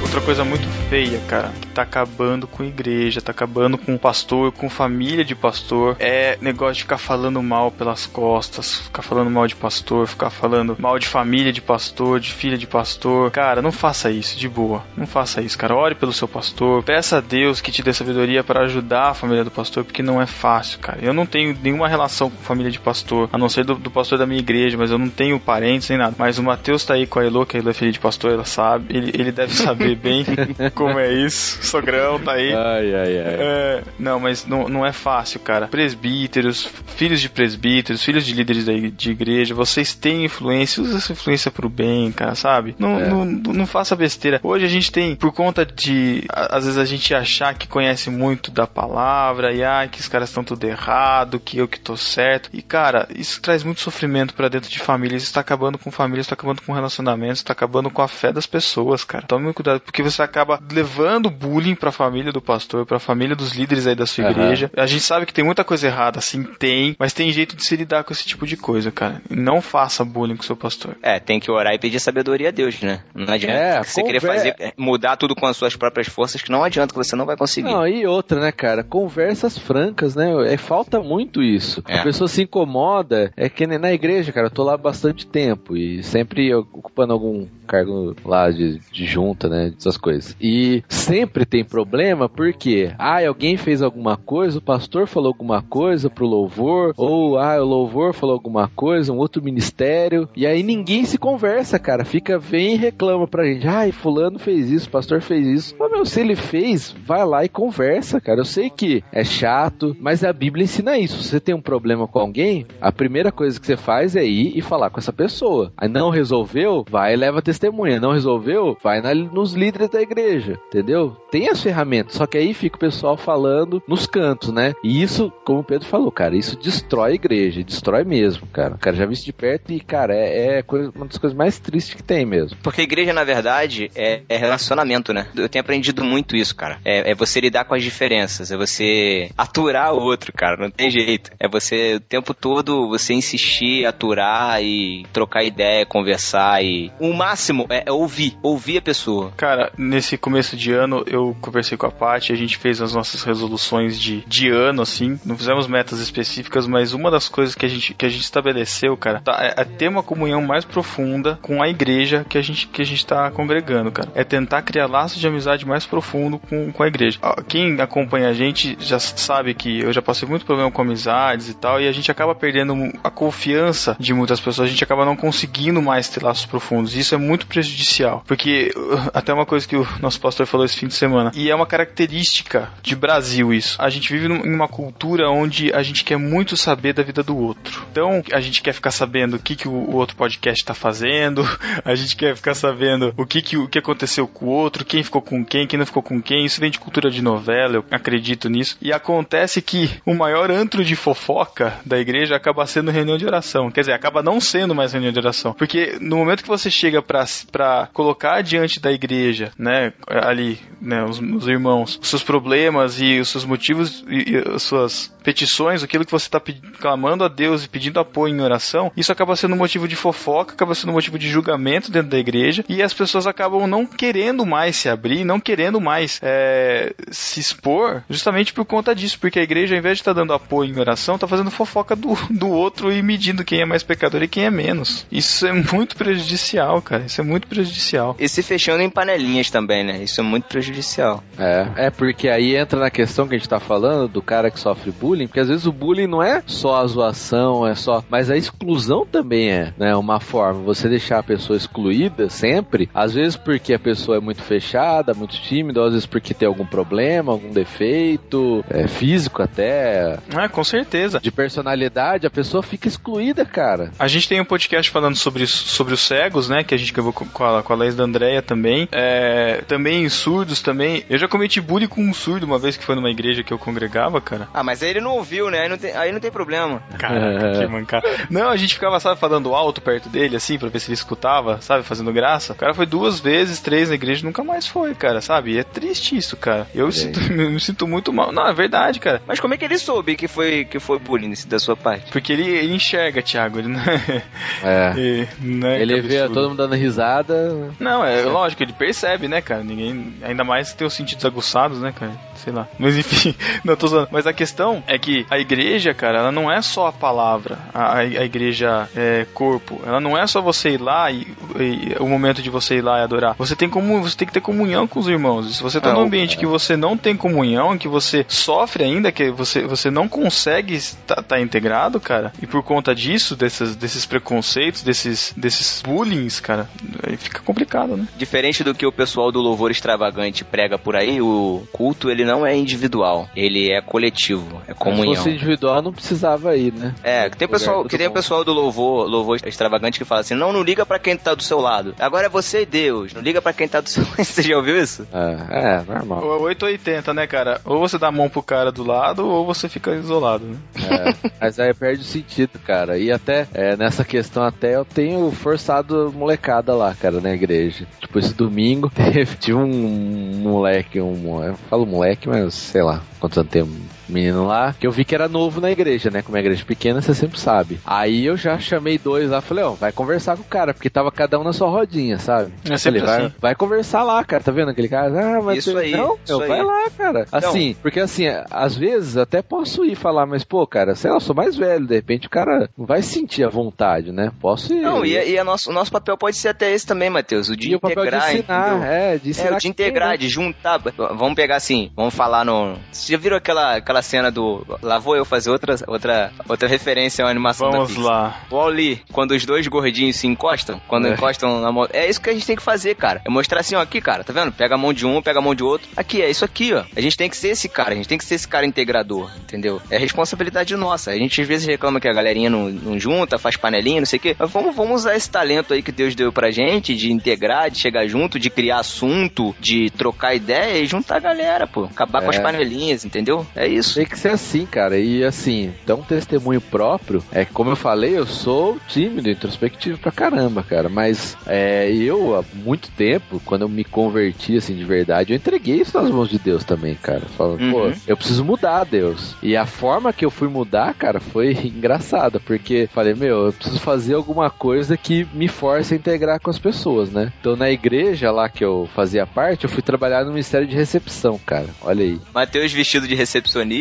Outra coisa muito feia, cara, que tá acabando com igreja, tá acabando com pastor, com família de pastor, é negócio de ficar falando mal pelas costas, ficar falando mal de pastor, ficar falando mal de família de pastor, de filha de pastor. Cara, não faça isso, de boa. Não faça isso, cara. Ore pelo seu pastor, peça a Deus que te dê sabedoria para ajudar a família do pastor, porque não é fácil, cara. Eu não tenho nenhuma relação com família de pastor, a não ser do, do pastor da minha igreja, mas eu não tenho parentes nem nada. Mas o Matheus tá aí com a Elo, que a Elo é filha de pastor, ela sabe, ele, ele deve saber bem <laughs> como é isso. Sogrão tá aí. Ai, ai, ai. É, não, mas não, não é fácil, cara. Presbíteros, filhos de presbíteros, filhos de líderes da de igreja, vocês têm influência, usa essa influência pro bem, cara, sabe? Não, É. não, não faça besteira. Hoje a gente tem, por conta de, às vezes a gente achar que conhece muito da palavra, e ah, que os caras estão tudo errado, que eu que tô certo. E, cara, isso traz muito sofrimento pra dentro de famílias, isso tá acabando com famílias, tá acabando com relacionamentos, tá acabando com a fé das pessoas, cara. Tome cuidado, porque você acaba levando bullying pra família do pastor, pra família dos líderes aí da sua Aham. igreja. A gente sabe que tem muita coisa errada, assim, tem, mas tem jeito de se lidar com esse tipo de coisa, cara. Não faça bullying com seu pastor. É, tem que orar e pedir sabedoria a Deus, né? Não adianta É, você querer conver- fazer, mudar tudo com as suas próprias forças, que não adianta, que você não vai conseguir. Não, e outra, né, cara? Conversas francas, né? É, falta muito isso. É. A pessoa se incomoda. É que nem na igreja, cara. Eu tô lá há bastante tempo e sempre ocupando algum cargo lá de, de junta, né? Essas coisas. E sempre sempre tem problema porque, ah, alguém fez alguma coisa, o pastor falou alguma coisa pro louvor, ou, ah, o louvor falou alguma coisa, um outro ministério, e aí ninguém se conversa, cara. Fica, vem e reclama pra gente, ai, fulano fez isso, pastor fez isso. Mas, meu, se ele fez, vai lá e conversa, cara. Eu sei que é chato, mas a Bíblia ensina isso. Se você tem um problema com alguém, a primeira coisa que você faz é ir e falar com essa pessoa. Aí não resolveu, vai e leva testemunha. Não resolveu, vai na- nos líderes da igreja, entendeu? Tem as ferramentas, só que aí fica o pessoal falando nos cantos, né? E isso, como o Pedro falou, cara, isso destrói a igreja, destrói mesmo, cara. Cara, já vi isso de perto e, cara, é, é coisa- uma das coisas mais tristes que tem mesmo. Porque a igreja, na verdade, é, é relacionamento, né? Eu tenho aprendido muito isso, cara. É, é você lidar com as diferenças, é você aturar o outro, cara. Não tem jeito. É você, o tempo todo, você insistir, aturar e trocar ideia, conversar e... O máximo é, é ouvir. Ouvir a pessoa. Cara, nesse começo de ano eu conversei com a Paty, a gente fez as nossas resoluções de, de ano, assim. Não fizemos metas específicas, mas uma das coisas que a gente, que a gente estabeleceu, cara, tá- é, é ter uma comunhão mais profunda com a igreja que a gente, que a gente tá congregando, cara. É tentar criar laços de amizade mais profundo com, com a igreja. Quem acompanha a gente já sabe que eu já passei muito problema com amizades e tal, e a gente acaba perdendo a confiança de muitas pessoas, a gente acaba não conseguindo mais ter laços profundos. Isso é muito prejudicial, porque uh, até uma coisa que o nosso pastor falou esse fim de semana, e é uma característica de Brasil isso. A gente vive em uma cultura onde a gente quer muito saber da vida do outro. Então, a gente quer ficar sabendo o que, que o, outro podcast tá fazendo, <laughs> a gente quer ficar sabendo o que, que, o que aconteceu com o outro, quem ficou com quem, quem não ficou com quem. Isso vem de cultura de novela, eu acredito nisso. E acontece que o maior antro de fofoca da igreja acaba sendo reunião de oração. Quer dizer, acaba não sendo mais reunião de oração. Porque no momento que você chega pra colocar diante da igreja, né, ali, né, os, os irmãos, os seus problemas e os seus motivos e, e as suas petições, aquilo que você está clamando a Deus e pedindo apoio em oração, isso acaba sendo motivo de fofoca, acaba sendo motivo de julgamento dentro da igreja e as pessoas acabam não querendo mais se abrir, não querendo mais é, se expor, justamente por conta disso, porque a igreja, ao invés de estar dando apoio em oração, está fazendo fofoca do, do outro e medindo quem é mais pecador e quem é menos. Isso é muito prejudicial, cara. Isso é muito prejudicial. E se fechando em panelinhas também, né? Isso é muito prejudicial. É, é porque aí entra na questão que a gente tá falando do cara que sofre bullying, porque às vezes o bullying não é só a zoação, é só, mas a exclusão também é, né, uma forma você deixar a pessoa excluída sempre, às vezes porque a pessoa é muito fechada, muito tímida, às vezes porque tem algum problema, algum defeito, é, físico até, Ah, com certeza. de personalidade, a pessoa fica excluída, cara. A gente tem um podcast falando sobre, sobre os cegos, né? Que a gente gravou com com a, com a Laís da Andréia também. É, também surdos também. Eu já cometi bullying com um surdo uma vez que foi numa igreja que eu congregava, cara. Ah, mas aí ele não ouviu, né? Aí não tem, aí não tem problema. Caraca, que mancada. Não, a gente ficava, sabe, falando alto perto dele, assim, pra ver se ele escutava, sabe, fazendo graça. O cara foi duas vezes, três na igreja e nunca mais foi, cara, sabe? E é triste isso, cara. Eu me sinto, <laughs> me sinto muito mal. Não, é verdade, cara. Mas como é que ele soube que foi, que foi bullying da sua parte? Porque ele, ele enxerga, Thiago. Ele não é. É. <laughs> Ele, não é Ele vê todo mundo dando risada. Não, é lógico, ele percebe, né, cara? Ninguém. Ainda mais ter os sentidos aguçados, né, cara? Sei lá. Mas enfim, <laughs> não tô zoando. Mas a questão é que a igreja, cara, ela não é só a palavra, a, a- igreja é corpo. Ela não é só você ir lá e, e o momento de você ir lá e adorar. Você tem como você tem que ter comunhão com os irmãos. Se você tá É, num ambiente que você não tem comunhão, que você sofre ainda, que você, você não consegue estar tá integrado, cara, e por conta disso, desses, desses preconceitos, desses, desses bullyings, cara, aí fica complicado, né? Diferente do que o pessoal do louvor extravagante prega por aí, o culto ele não é individual, ele é coletivo, é Se comunhão. fosse individual, não precisava ir, né? É, que tem Lugar pessoal, que tem o mundo. pessoal do louvor, louvor extravagante que fala assim: "Não, não liga pra quem tá do seu lado. Agora é você e Deus. Não liga pra quem tá do seu lado". <laughs> Você já ouviu isso? É, é normal. Ou 880, né, cara? Ou você dá a mão pro cara do lado, ou você fica isolado, né? É, mas aí perde o sentido, cara. E até é, nessa questão até eu tenho forçado molecada lá, cara, na igreja. Tipo, esse domingo <laughs> teve, tive um moleque, um. Eu falo moleque, mas sei lá quantos anos tem um menino lá, que eu vi que era novo na igreja, né? Como é igreja pequena, você sempre sabe. Aí eu já chamei dois lá, falei, ó, vai conversar com o cara, porque tava cada um na sua rodinha, sabe? É sempre Falei, vai, assim. vai conversar lá, cara, tá vendo aquele cara? Ah, mas Isso você- aí, não, isso meu, vai aí. lá, cara. Assim, porque assim, às vezes até posso ir falar, mas pô, cara, sei lá, eu sou mais velho, de repente o cara não vai sentir a vontade, né? Posso ir. Não, e, e a nosso, o nosso papel pode ser até esse também, Matheus, o de E o papel de integrar, ensinar, entendeu? é, de É, ensinar o de integrar, quem, de juntar. Vamos pegar assim, vamos falar no. Você já viram aquela, aquela cena do. Lá vou eu fazer outra, outra, outra referência à animação Vamos lá. O Wall-E, quando os dois gordinhos se encostam, quando É. encostam na mão. É isso que a gente tem que fazer, cara. É mostrar assim, ó, aqui, cara, tá vendo? Pega a mão de um, pega a mão de outro. Aqui, é isso aqui, ó. A gente tem que ser esse cara, a gente tem que ser esse cara integrador, entendeu? É responsabilidade nossa. A gente às vezes reclama que a galerinha não, não junta, faz panelinha, não sei o quê. Mas vamos, vamos usar esse talento aí que Deus deu pra gente, de integrar, de chegar junto, de criar assunto, de trocar ideia e juntar a galera, pô. Acabar com É. as panelinhas, entendeu? É isso. Tem que ser assim, cara. E assim, dar um testemunho próprio, é que, como eu falei, eu sou tímido, introspectivo pra caramba, cara. Mas é, eu, há muito tempo, quando eu me converti, assim, de verdade, eu entreguei isso nas mãos de Deus também, cara. Falando, Uhum. pô, eu preciso mudar, Deus. E a forma que eu fui mudar, cara, foi <laughs> engraçada, porque falei, meu, eu preciso fazer alguma coisa que me force a integrar com as pessoas, né? Então, na igreja lá que eu fazia parte, eu fui trabalhar no Ministério de Recepção, cara. Olha aí. Matheus vestido de recepcionista,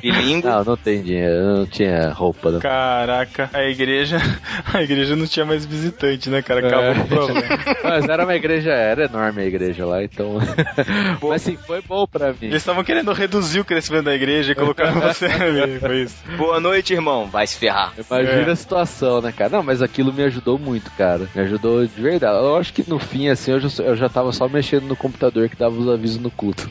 bilíngue. Não, não tem dinheiro, eu não tinha roupa. Não. Caraca, a igreja. <laughs> A igreja não tinha mais visitante, né, cara? Acabou É. o problema. <laughs> Mas era uma igreja, era enorme a igreja lá, então. <laughs> Mas sim, foi bom pra mim. Eles estavam querendo reduzir o crescimento da igreja e colocaram você ali. Foi isso. Boa noite, irmão. Vai se ferrar. Imagina É. a situação, né, cara? Não, mas aquilo me ajudou muito, cara. Me ajudou de verdade. Eu acho que no fim, assim, eu já, eu já tava só mexendo no computador que dava os avisos no culto.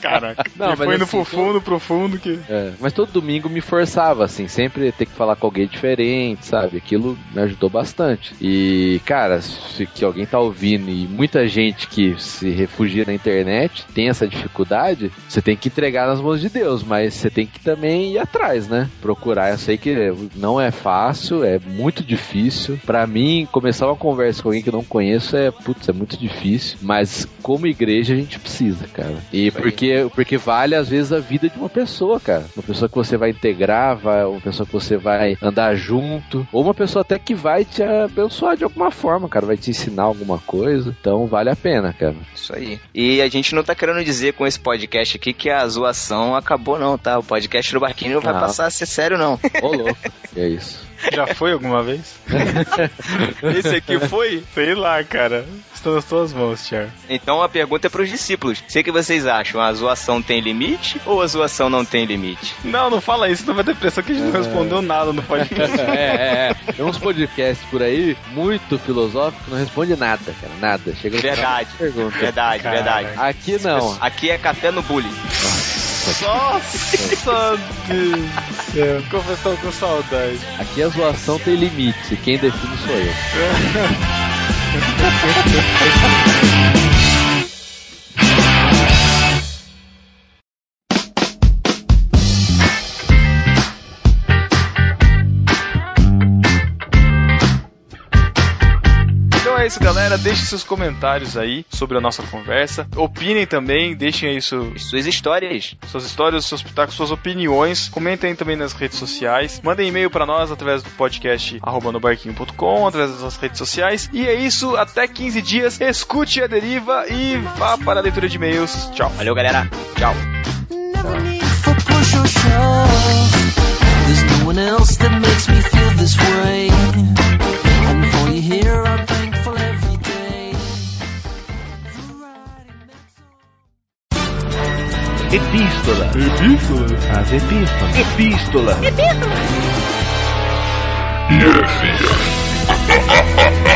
Caraca. Não, e mas foi no assim, profundo, profundo que. É, mas todo domingo me forçava, assim, sempre ter que falar com alguém diferente, sabe? Aquilo me ajudou bastante. E, cara, se que alguém tá ouvindo e muita gente que se refugia na internet tem essa dificuldade, você tem que entregar nas mãos de Deus, mas você tem que também ir atrás, né? Procurar. Eu sei que não é fácil, é muito difícil. Pra mim, começar uma conversa com alguém que eu não conheço é, putz, é muito difícil. Mas como igreja a gente precisa, cara. E porque, porque vale às vezes a vida de uma pessoa, cara. Uma pessoa que você vai integrar, vai, uma pessoa que você vai andar junto, ou uma pessoa até que vai te abençoar de alguma forma, cara, vai te ensinar alguma coisa. Então vale a pena, cara. Isso aí. E a gente não tá querendo dizer com esse podcast aqui que a zoação acabou, não, tá? O podcast do Barquinho não vai passar a ser sério, não. Ô louco. <laughs> é isso. Já foi alguma vez? <laughs> Esse aqui foi? Sei lá, cara. Estou nas tuas mãos, Thiago. Então a pergunta é pros discípulos. O que vocês acham? A zoação tem limite ou a zoação não tem limite? Não, não fala isso, não vai ter impressão que a gente não respondeu nada no podcast. <laughs> É, é, é. Tem uns podcasts por aí muito filosóficos, não responde nada, cara. Nada. Chega Verdade. Pergunta. Verdade, Cara. verdade. Aqui não. Aqui é café no bullying. <laughs> Nossa, Deus céu. Confessão com saudade. Aqui a zoação tem limite. Quem define sou eu. <laughs> galera. Deixem seus comentários aí sobre a nossa conversa. Opinem também, deixem aí su- Suas histórias. suas histórias, seus pitacos, suas opiniões. Comentem também nas redes sociais. Mandem e-mail pra nós através do podcast arroba nobarquinho.com, através das nossas redes sociais. E é isso, até 15 dias. Escute a deriva e vá para a leitura de e-mails. Tchau. Valeu, galera. Tchau. There's no one else that makes me feel this way. And for you here, Epístola. Epístola. As epístolas. Epístola. Pra <laughs>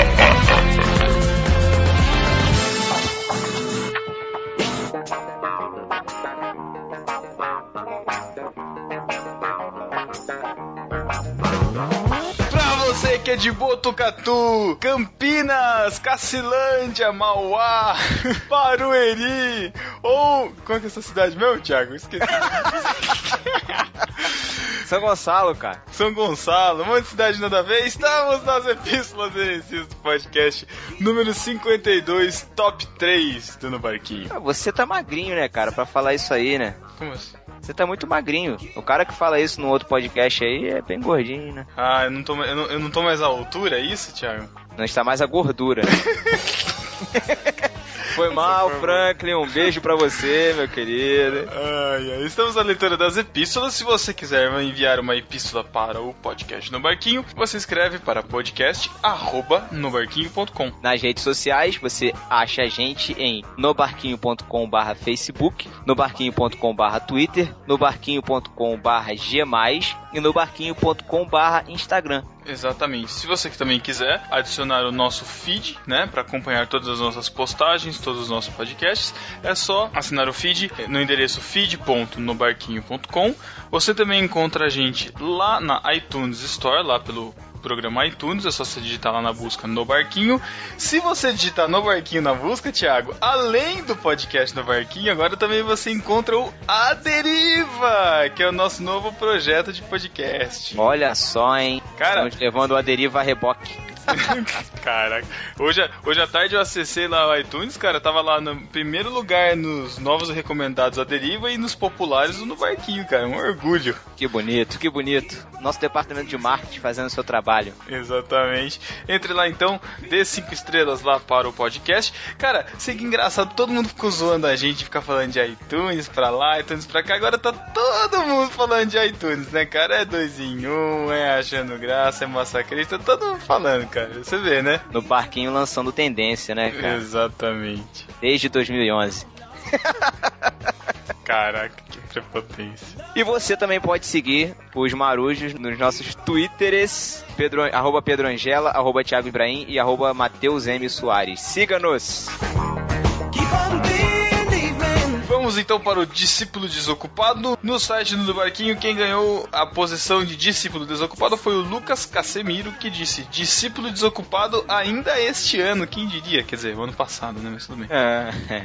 que é de Botucatu, Campinas, Cacilândia, Mauá, <laughs> Barueri, ou. Qual é que é essa cidade meu, Thiago? Esqueci. <laughs> São Gonçalo, cara. São Gonçalo, um monte de cidade nada a ver. Estamos nas Epístolas Herencias do podcast número 52, top 3 do No Barquinho. Ah, Você tá magrinho, né, cara, pra falar isso aí, né? Como assim? Você tá muito magrinho. O cara que fala isso no outro podcast aí é bem gordinho, né? Ah, eu não tô, eu não, eu não tô mais à altura, é isso, Thiago? Não está mais a gordura. <laughs> Foi mal, Franklin. Um beijo pra você, meu querido. Ai, ai. Estamos na leitura das epístolas. Se você quiser enviar uma epístola para o podcast no Barquinho, você escreve para podcast@nobarquinho.com. Nas redes sociais, você acha a gente em nobarquinho.com barra Facebook, nobarquinho.com barra Twitter, nobarquinho.com barra G+, e nobarquinho.com barra Instagram. Exatamente. Se você que também quiser adicionar o nosso feed, né, para acompanhar todas as nossas postagens, todos os nossos podcasts, é só assinar o feed no endereço feed.nobarquinho.com. Você também encontra a gente lá na iTunes Store, lá pelo programa iTunes, é só você digitar lá na busca no Barquinho. Se você digitar no Barquinho na busca, Thiago, além do podcast no Barquinho, agora também você encontra o A Deriva, que é o nosso novo projeto de podcast. Olha só, hein? Cara- levando a deriva a reboque. <laughs> Caraca, hoje, hoje à tarde eu acessei lá o iTunes, cara, tava lá no primeiro lugar nos novos recomendados a deriva e nos populares no barquinho, cara, um orgulho. Que bonito, que bonito. Nosso departamento de marketing fazendo o seu trabalho. Exatamente. Entre lá então, dê cinco estrelas lá para o podcast. Cara, sei que engraçado, todo mundo ficou zoando a gente, ficar falando de iTunes pra lá, iTunes pra cá. Agora tá todo mundo falando de iTunes, né, cara? É dois em um, é achando graça, é massacrista, todo mundo falando, cara. Você vê, né? No barquinho lançando tendência, né, cara? Exatamente. Desde 2011. <laughs> Caraca, que prepotência. E você também pode seguir os marujos nos nossos twitters, Pedro, arroba Pedro Angela, arroba Thiago Ibrahim e arroba Matheus M. Soares. Siga-nos! Vamos então para o discípulo desocupado. No site do Barquinho, quem ganhou a posição de discípulo desocupado foi o Lucas Casemiro, que disse: discípulo desocupado ainda este ano. Quem diria? Quer dizer, ano passado, né? Mas tudo bem. É.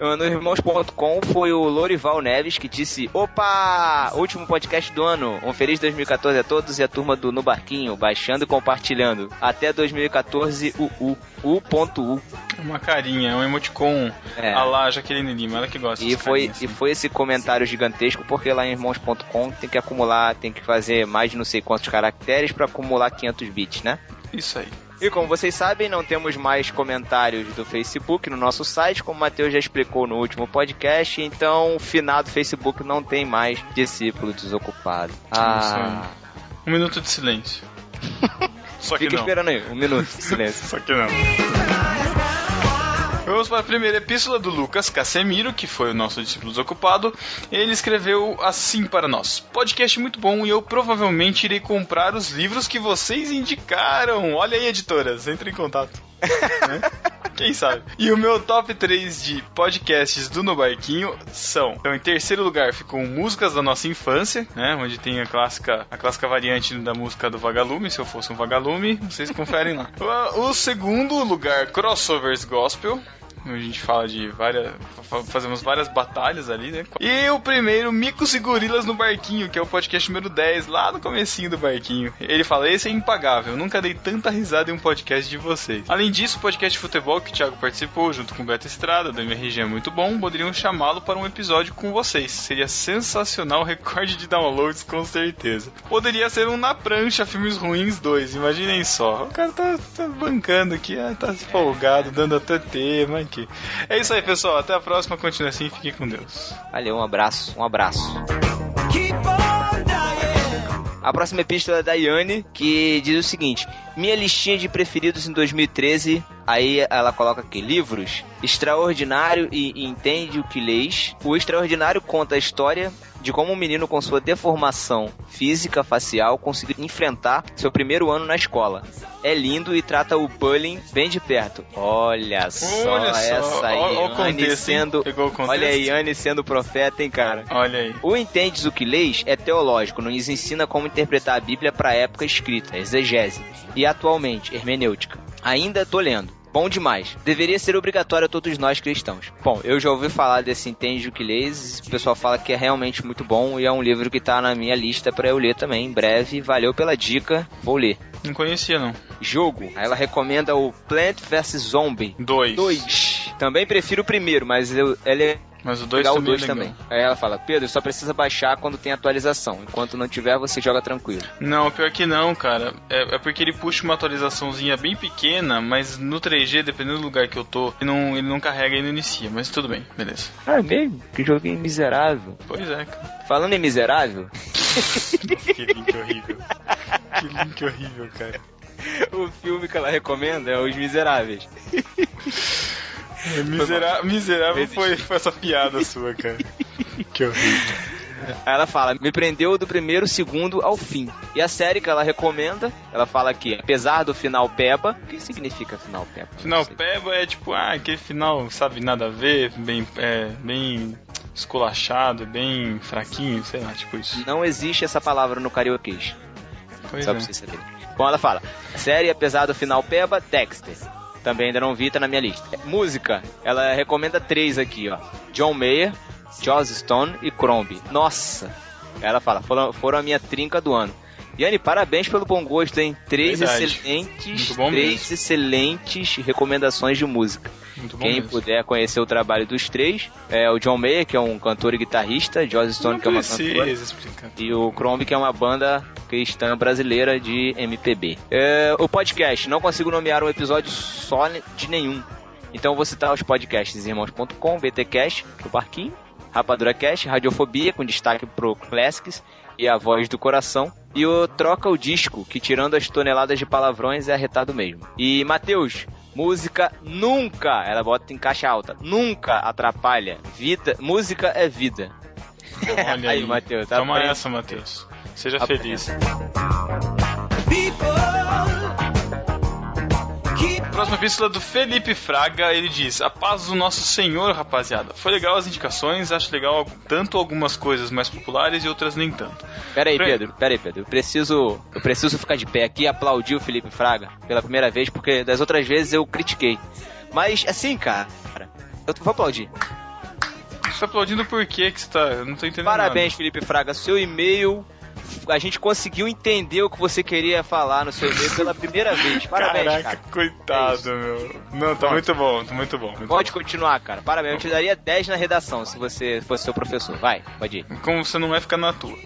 No irmãos.com foi o Lorival Neves que disse: Opa! Último podcast do ano. Um feliz 2014 a todos e a turma do No Barquinho, baixando e compartilhando. Até 2014, o U. U.U. Uma carinha, um emoticon. É. A lá, Jaqueline Lima, ela que gosta E foi, carinhas. e foi esse comentário gigantesco, porque lá em irmãos.com tem que acumular, tem que fazer mais de não sei quantos caracteres para acumular 500 bits, né? Isso aí. E como vocês sabem, não temos mais comentários do Facebook no nosso site, como o Matheus já explicou no último podcast, então o finado Facebook não tem mais discípulo desocupado. Ah, Um minuto de silêncio. <laughs> Só que fica não. esperando aí, um minuto de silêncio. <laughs> Só que não. Vamos para a primeira epístola do Lucas Casemiro, que foi o nosso discípulo desocupado. Ele escreveu assim para nós: Podcast muito bom e eu provavelmente irei comprar os livros que vocês indicaram. Olha aí, editoras, entre em contato. Né? <laughs> Quem sabe? E o meu top 3 de podcasts do No Barquinho são: então, em terceiro lugar ficam músicas da nossa infância, né? Onde tem a clássica, a clássica variante da música do Vagalume, se eu fosse um vagalume, vocês conferem lá. O, <laughs> o segundo lugar, crossovers gospel. A gente fala de várias. fa- Fazemos várias batalhas ali, né? E o primeiro, Micos e Gorilas no Barquinho, que é o podcast número 10, lá no comecinho do Barquinho. Ele fala, esse é impagável, nunca dei tanta risada em um podcast de vocês. Além disso, o podcast de futebol que o Thiago participou, junto com o Beto Estrada, do MRG é muito bom, poderiam chamá-lo para um episódio com vocês. Seria sensacional, recorde de downloads com certeza. Poderia ser um Na Prancha, Filmes Ruins 2, imaginem só. O cara tá, tá bancando aqui, ah, tá folgado, dando até tema aqui. É isso aí, pessoal. Até a próxima. Continue assim. Fiquem com Deus. Valeu, um abraço, um abraço. A próxima epístola é da Yane, que diz o seguinte: Minha listinha de preferidos em 2013. Aí ela coloca aqui: livros. Extraordinário e Entende o que lês. O Extraordinário conta a história de como um menino com sua deformação física facial conseguiu enfrentar seu primeiro ano na escola. É lindo e trata o bullying bem de perto. Olha só Olha só, essa aí, ó- ó contexto, sendo. Olha aí, Yane sendo profeta, hein, cara. Olha aí. O Entendes o que Leis é teológico, nos ensina como interpretar a Bíblia para a época escrita, exegese, e atualmente, hermenêutica. Ainda tô lendo. Bom demais. Deveria ser obrigatório a todos nós cristãos. Bom, eu já ouvi falar desse Entende o que Leis, o pessoal fala que é realmente muito bom e é um livro que tá na minha lista para eu ler também em breve. Valeu pela dica, vou ler. Não conhecia, não. Jogo. Aí ela recomenda o Plant vs Zombie Dois. 2. Também prefiro o primeiro, mas eu- ele é Mas o 2 Pegar o também é 2 legal. também. Aí ela fala, Pedro, só precisa baixar quando tem atualização. Enquanto não tiver, você joga tranquilo. Não, pior que não, cara. É, é porque ele puxa uma atualizaçãozinha bem pequena, mas no 3G, dependendo do lugar que eu tô, ele não, ele não carrega e não inicia. Mas tudo bem, beleza. Ah, é mesmo? Que joguinho miserável. Pois é, cara. Falando em miserável, <laughs> que link horrível. Que link horrível, cara. <laughs> o filme que ela recomenda é Os Miseráveis. <laughs> É, misera- miserável foi, foi essa piada sua, cara. <laughs> Que horrível. Aí ela fala, me prendeu do primeiro segundo ao fim. E a série que ela recomenda, ela fala que, apesar do final peba, o que significa final peba? Final peba é tipo, ah, aquele final, sabe, nada a ver, bem, é, bem esculachado, bem fraquinho, sei lá, tipo isso. Não existe essa palavra no carioquês. Pois Só é. pra vocês saberem. Bom, ela fala, série, apesar do final peba, Dexter. Também ainda não vi, tá na minha lista. Música, ela recomenda três aqui, ó. John Mayer, Joss Stone e Crombie. Nossa! Ela fala, foram, foram a minha trinca do ano. Yanni, parabéns pelo bom gosto, hein? Três Verdade. excelentes, três mesmo. excelentes recomendações de música. Muito bom Quem mesmo. puder conhecer o trabalho dos três, é o John Mayer, que é um cantor e guitarrista, Joss Stone, Não que é uma cantora, explicar. e o Crombie, que é uma banda cristã brasileira de MPB. É, o podcast, não consigo nomear um episódio só de nenhum. Então vou citar os podcasts irmãos.com, BTcast, pro Barquinho, Rapadura Cast, Radiofobia, com destaque pro Classics e a Voz do Coração. E o Troca o Disco, que tirando as toneladas de palavrões é arretado mesmo. E Matheus, música nunca, ela bota em caixa alta, nunca atrapalha. Vida, música é vida. Olha <laughs> aí, Matheus, tá Toma essa, Matheus. Seja Aprenda. feliz. Próxima epístola do Felipe Fraga, ele diz: A paz do nosso Senhor, rapaziada. Foi legal as indicações, acho legal tanto algumas coisas mais populares e outras nem tanto. Pera aí, Pedro, pera aí, Pedro. Eu preciso, eu preciso ficar de pé aqui e aplaudir o Felipe Fraga pela primeira vez, porque das outras vezes eu critiquei. Mas, assim, cara, eu vou aplaudir. Você tá aplaudindo por quê que você tá. Eu não tô entendendo Parabéns, Felipe Fraga. Seu e-mail, a gente conseguiu entender o que você queria falar no seu e-mail pela primeira vez. Parabéns, Caraca, cara. coitado, meu. Não, tá muito bom, tá muito bom. muito Pode continuar, cara. Parabéns. Eu te daria 10 na redação se você fosse seu professor. Vai, pode ir. como você não vai ficar na tua.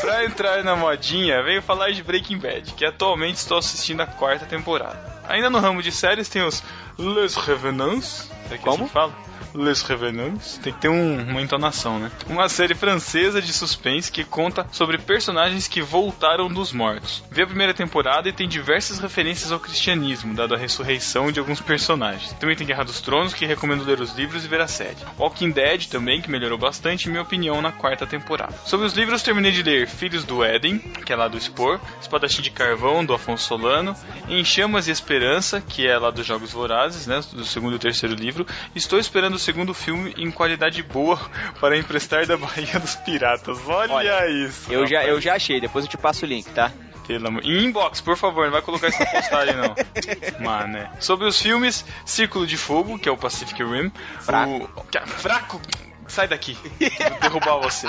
Pra entrar na modinha, venho falar de Breaking Bad, que atualmente estou assistindo a quarta temporada. Ainda no ramo de séries tem os Les Revenants, é que Como? assim fala? Les Revenants, tem que ter um- uma entonação, né? Uma série francesa de suspense que conta sobre personagens que voltaram dos mortos. Vê a primeira temporada e tem diversas referências ao cristianismo, dado a ressurreição de alguns personagens. Também tem Guerra dos Tronos, que recomendo ler os livros e ver a série. Walking Dead também, que melhorou bastante, em minha opinião, na quarta temporada. Sobre os livros, terminei de ler Filhos do Éden, que é lá do Spor, Espadachim de Carvão, do Afonso Solano, Em Chamas e Esperança, que é lá dos Jogos Vorazes, né, do segundo e terceiro livro. Estou esperando o segundo filme em qualidade boa <laughs> para emprestar da Bahia dos Piratas. Olha, Olha, isso. Eu já, eu já achei, depois eu te passo o link, tá? Pelo amor... Em inbox, por favor, não vai colocar isso na postagem, não. <laughs> Mano, Sobre os filmes, Círculo de Fogo, que é o Pacific Rim. Fraco. O... Fraco! Sai daqui. Vou derrubar você.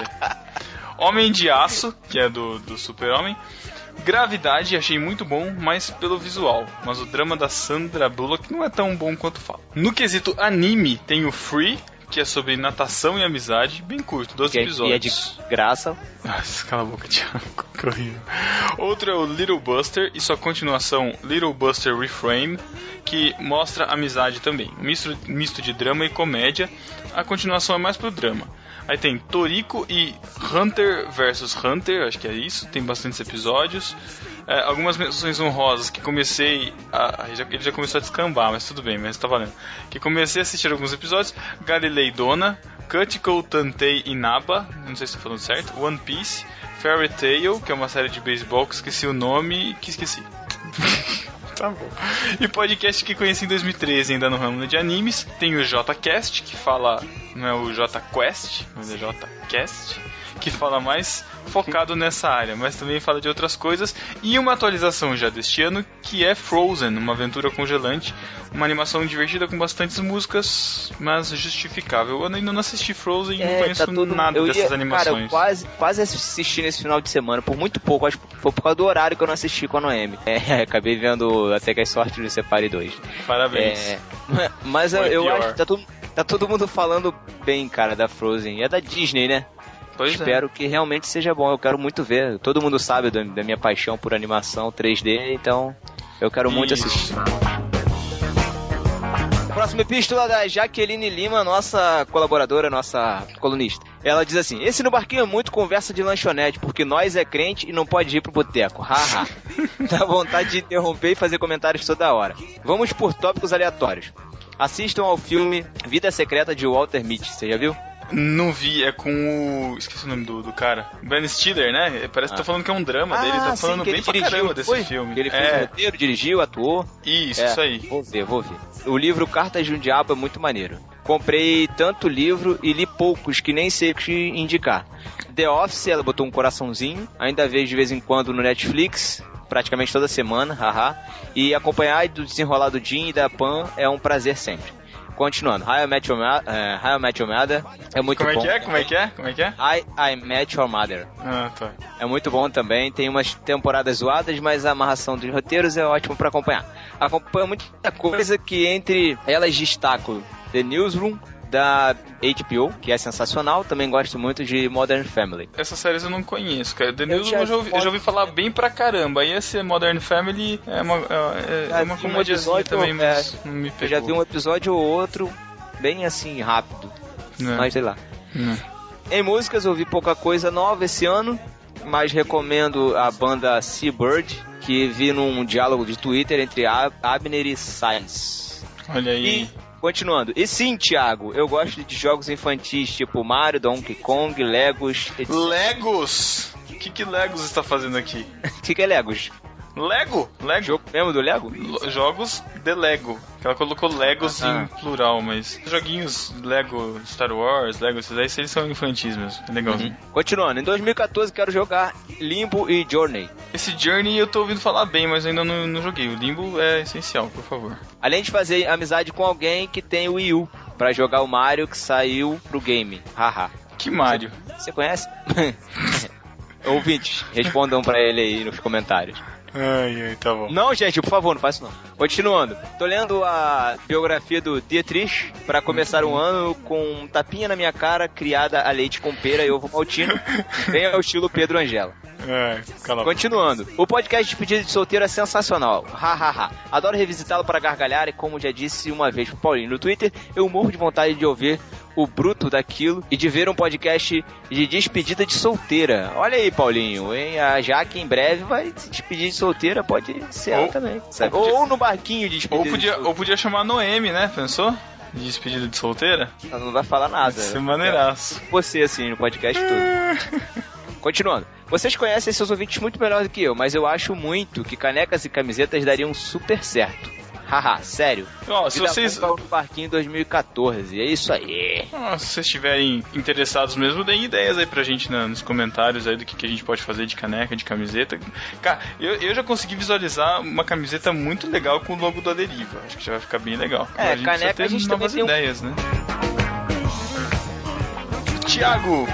<laughs> Homem de Aço, que é do, do Super-Homem. Gravidade, achei muito bom, mas pelo visual. Mas o drama da Sandra Bullock não é tão bom quanto fala. No quesito anime, tem o Free, que é sobre natação e amizade, bem curto, 12 Que é- episódios. E é de graça. Nossa, cala a boca, Thiago. <laughs> Que horrível. Outro é o Little Buster e sua continuação Little Buster Reframe, que mostra amizade também. Um misto, misto de drama e comédia. A continuação é mais pro drama. Aí tem Toriko e Hunter vs Hunter, acho que é isso. Tem bastantes episódios. É, algumas menções honrosas que comecei a. já- Ele já começou a descambar, mas tudo bem, mas tá valendo. Que comecei a assistir alguns episódios. Galilei Dona, Kutiko Tantei Inaba, não sei se estou falando certo. One Piece, Fairy Tail, que é uma série de beisebol que esqueci o nome que esqueci. <laughs> Tá bom. E podcast que conheci em 2013, ainda no ramo de animes. Tem o JCast, que fala. Não é o JQuest, mas é JCast, que fala mais focado nessa área, mas também fala de outras coisas. E uma atualização já deste ano, que é Frozen, uma aventura congelante. Uma animação divertida com bastantes músicas, mas justificável. Eu ainda não assisti Frozen e não conheço tá todo- nada eu ia- dessas Cara, eu animações. quase, quase assisti nesse final de semana, por muito pouco, acho que foi por causa do horário que eu não assisti com a Noemi. É, <laughs> acabei vendo até que as sortes do Separe 2. Parabéns. É, <laughs> mas eu, acho que tá todo, Tá todo mundo falando bem, cara, da Frozen. É da Disney, né? Pois é. Espero que realmente seja bom. Eu quero muito ver. Todo mundo sabe da, da minha paixão por animação 3D, então eu quero muito Isso. assistir. Próxima epístola da Jaqueline Lima, nossa colaboradora, nossa colunista. Ela diz assim: Esse no barquinho é muito conversa de lanchonete, porque nós é crente e não pode ir pro boteco. Haha. <laughs> Dá vontade de interromper e fazer comentários toda hora. Vamos por tópicos aleatórios. Assistam ao filme Vida Secreta de Walter Mitty. Você já viu? Não vi, é com o. Esqueci o nome do, do cara. Ben Stiller, né? Parece que tá Ah. falando que é um drama dele, Ah, tá sim, falando que bem ele pra dirigiu, caramba desse foi? filme. Ele fez o é, roteiro, dirigiu, atuou. isso, É, isso aí. Vou ver, vou ver. O livro Cartas de um Diabo é muito maneiro. Comprei tanto livro e li poucos que nem sei o que indicar. The Office, ela botou um coraçãozinho. Ainda vejo de vez em quando no Netflix, praticamente toda semana, haha. E acompanhar do desenrolar do Jim e da Pan é um prazer sempre. Continuando, How I Met Your, Ma- How I Met Your Mother é muito Como é bom. que é? Como é que é? Como é que é? I, I Met Your Mother. Ah, tá. É muito bom também. Tem umas temporadas zoadas, mas a amarração dos roteiros é ótimo pra acompanhar. Acompanha muita coisa que entre elas destaco The Newsroom da HBO, que é sensacional. Também gosto muito de Modern Family. Essas séries eu não conheço, cara. The News já eu já, ouvi, eu já ouvi falar bem pra caramba. Aí esse Modern Family é uma, é, é Já uma vi um episódio, também, é, mas não me Eu pegou. já vi um episódio ou outro bem assim rápido, Não, mas sei lá. não. Em músicas eu ouvi pouca coisa nova esse ano, mas recomendo a banda Seabird, que vi num diálogo de Twitter entre Ab- Abner e Sainz. Olha aí. E, continuando. E sim, Thiago, eu gosto de jogos infantis tipo Mario, Donkey Kong, Legos. etc. Legos! O que, que Legos está fazendo aqui? <laughs> O que, que é Legos? Lego? Lego? Jogo mesmo do Lego? Lo- Jogos de Lego. Ela colocou Legos Ah. em plural, mas joguinhos Lego Star Wars, Lego, esses aí eles são infantis mesmo. É legalzinho. Continuando, em 2014 quero jogar Limbo e Journey. Esse Journey eu tô ouvindo falar bem, mas ainda não, não joguei. O Limbo é essencial, por favor. Além de fazer amizade com alguém que tem o Wii U, pra jogar o Mario que saiu pro game. Haha. Que Mario? Você conhece? <laughs> Ouvintes, respondam pra ele aí nos comentários. Ai, ai, tá bom. Não, gente, por favor, não faça isso não. Continuando. Tô lendo a biografia do Dietrich pra começar o ano com um tapinha na minha cara, criada a leite com pera e ovo maltino, <laughs> bem ao estilo Pedro Angela. É. Continuando. O podcast de despedida de solteiro é sensacional. Hahaha. Adoro revisitá-lo para gargalhar e como já disse uma vez pro Paulinho no Twitter, eu morro de vontade de ouvir o bruto daquilo e de ver um podcast de despedida de solteira. Olha aí, Paulinho, hein? A Jaque em breve vai se despedir de solteira, pode ser ela Ou- também. sabe? ou podia- Ou no barquinho de despedida Ou de podia, solteira. ou podia chamar Noemi, né? Pensou? De despedida de solteira? Ela não vai falar nada. Vai ser maneiraço. Você, assim, no podcast todo. <laughs> Continuando. Vocês conhecem seus ouvintes muito melhor do que eu, mas eu acho muito que canecas e camisetas dariam super certo. Haha, sério. Ó, se vocês, no barquinho 2014. É isso aí. ó, se vocês estiverem interessados mesmo, deem ideias aí pra gente na- nos comentários aí do que, que a gente pode fazer de caneca, de camiseta. Cara, eu, eu já consegui visualizar uma camiseta muito legal com o logo da Deriva. Acho que já vai ficar bem legal. É, a gente caneca ter a gente novas tem um- ideias, né? Tiago,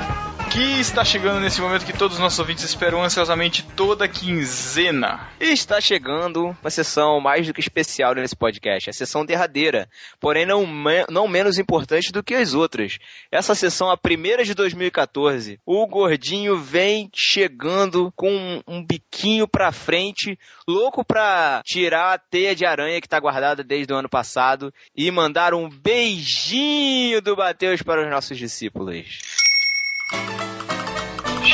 que está chegando nesse momento que todos os nossos ouvintes esperam ansiosamente toda quinzena. E está chegando uma sessão mais do que especial nesse podcast, a sessão derradeira, porém não, não menos importante do que as outras. Essa sessão, a primeira de 2014, o gordinho vem chegando com um, um biquinho pra frente, louco pra tirar a teia de aranha que tá guardada desde o ano passado e mandar um beijinho do Mateus para os nossos discípulos.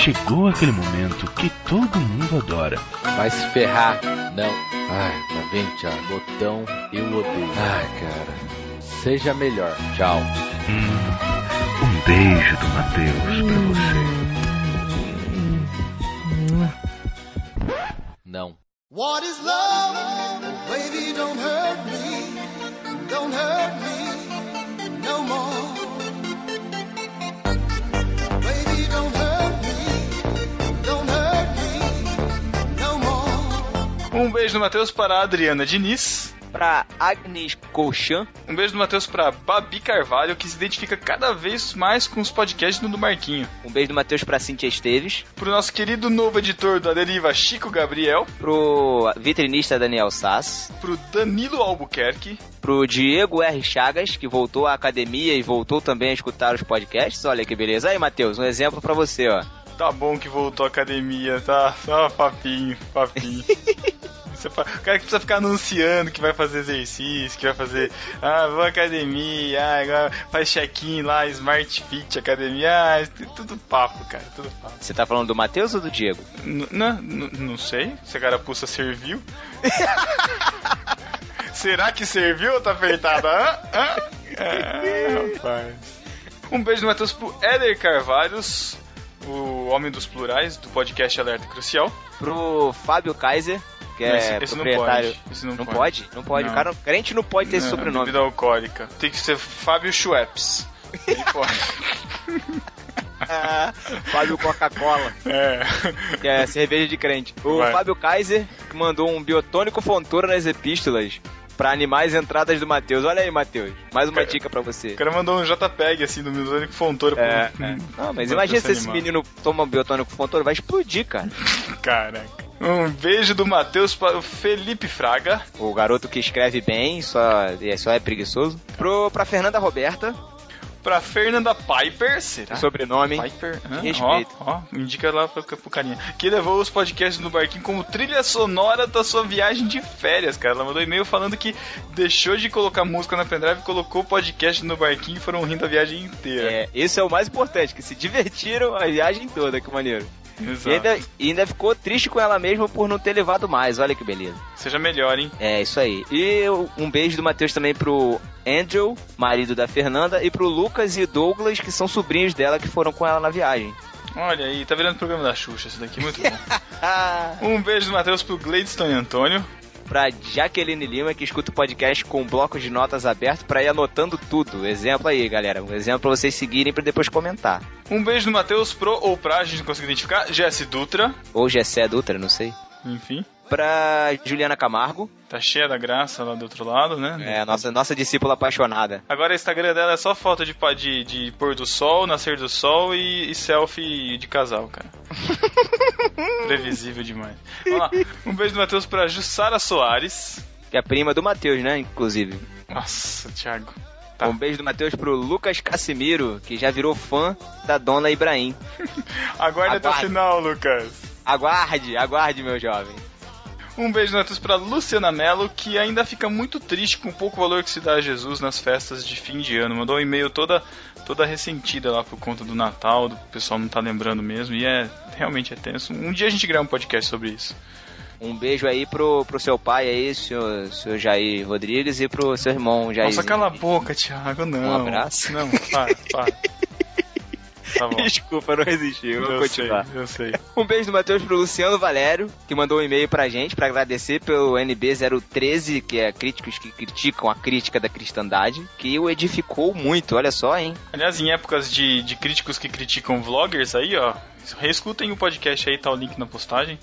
Chegou aquele momento que todo mundo adora. Vai se ferrar. Não. Ai, tá vendo, Thiago? Botão, eu odeio. Ai, cara. Seja melhor. Tchau. Hum, um beijo do Matheus pra você. Não. What is love? Um beijo do Matheus para a Adriana Diniz. pra Agnes Colchan. Um beijo do Matheus pra Babi Carvalho, que se identifica cada vez mais com os podcasts do Marquinho. Um beijo do Matheus pra Cintia Esteves. Pro nosso querido novo editor da Deriva, Chico Gabriel. Pro vitrinista Daniel Sass. Pro Danilo Albuquerque. Pro Diego R. Chagas, que voltou à academia e voltou também a escutar os podcasts. Olha que beleza. Aí, Matheus, um exemplo pra você, ó. Tá bom que voltou à academia, tá? Só papinho, papinho. <laughs> Você fa- O cara que precisa ficar anunciando que vai fazer exercício, que vai fazer. Ah, vou à academia, ah, agora faz check-in lá, Smart Fit Academia. Ah, tudo papo, cara, tudo papo. Você tá falando do Matheus ou do Diego? N- Não, não sei. Se a carapuça serviu. <laughs> Será que serviu ou tá apertada? Hã? Hã? <laughs> É, rapaz. Um beijo do Matheus pro Éder Carvalhos, o homem dos plurais do podcast Alerta Crucial. Pro Fábio Kaiser, que é esse- esse não proprietário. pode, esse não não pode. pode? Não pode. Não. O cara, crente não pode ter esse Não, sobrenome. Bebida alcoólica. Tem que ser Fábio Schweppes. Ele pode. <laughs> Ah, Fábio Coca-Cola. É. Que é cerveja de crente. O Vai. Fábio Kaiser mandou um biotônico fontura nas epístolas pra animais entradas do Matheus. Olha aí, Matheus. Mais uma dica pra você. O cara mandou um JPEG assim do Biotônico Fontoura. É, pro- é. <laughs> Não, mas imagina se esse esse animal. menino toma biotônico fontura, vai explodir, cara. Caraca. Um beijo do Matheus para o Felipe Fraga. O garoto que escreve bem, só é, só é preguiçoso. Pro, pra Fernanda Roberta, Pra Fernanda Piper, será? o sobrenome. Piper? Que respeito. Ó, ó, indica lá pro, pro carinha. Que levou os podcasts no barquinho como trilha sonora da sua viagem de férias, cara. Ela mandou e-mail falando que deixou de colocar música na pendrive, colocou o podcast no barquinho e foram rindo a viagem inteira. É, esse é o mais importante, que se divertiram a viagem toda, que maneiro. Exato. E ainda, ainda ficou triste com ela mesma por não ter levado mais, olha que beleza. Seja melhor, hein? É, isso aí. E um beijo do Matheus também pro Andrew, marido da Fernanda, e pro Lucas e Douglas, que são sobrinhos dela que foram com ela na viagem. Olha aí, tá virando programa da Xuxa isso daqui, muito bom. <laughs> um beijo do Matheus pro Gladstone Antônio. Pra Jaqueline Lima, que escuta o podcast com um bloco de notas aberto pra ir anotando tudo. Exemplo aí, galera. Um exemplo pra vocês seguirem pra depois comentar. Um beijo do Matheus pro ou pra, a gente não consegue identificar, Jesse Dutra. Ou Gessé Dutra, não sei. Enfim. Pra Juliana Camargo, Tá cheia da graça lá do outro lado, né? é nossa, nossa discípula apaixonada. Agora o Instagram dela é só foto de, de, de pôr do sol, nascer do sol e, e selfie de casal, cara. <laughs> Previsível demais. Vamos lá. Um beijo do Matheus pra Jussara Soares. Que é a prima do Matheus, né? Inclusive. Nossa, Thiago. Tá. Um beijo do Matheus pro Lucas Casimiro, que já virou fã da dona Ibrahim. <laughs> Aguarde até o final, Lucas. Aguarde, aguarde, meu jovem. Um beijo Matheus pra Luciana Mello, que ainda fica muito triste com o pouco valor que se dá a Jesus nas festas de fim de ano. Mandou um e-mail toda, toda ressentida lá por conta do Natal, do pessoal não tá lembrando mesmo, e é realmente é tenso. Um dia a gente grava um podcast sobre isso. Um beijo aí pro, pro seu pai aí, senhor, senhor Jair Rodrigues, e pro seu irmão Jair. Nossa, cala a boca, Thiago, não. Um abraço. Não, para, para. <laughs> Tá bom. <laughs> Desculpa, não resisti, eu vou Eu continuar. sei, eu sei. Um beijo do Matheus pro Luciano Valério, que mandou um e-mail pra gente pra agradecer pelo NB013, que é críticos que criticam a crítica da cristandade, que o edificou muito, olha só, hein? Aliás, em épocas de, de críticos que criticam vloggers aí, ó, reescutem o podcast aí, tá o link na postagem.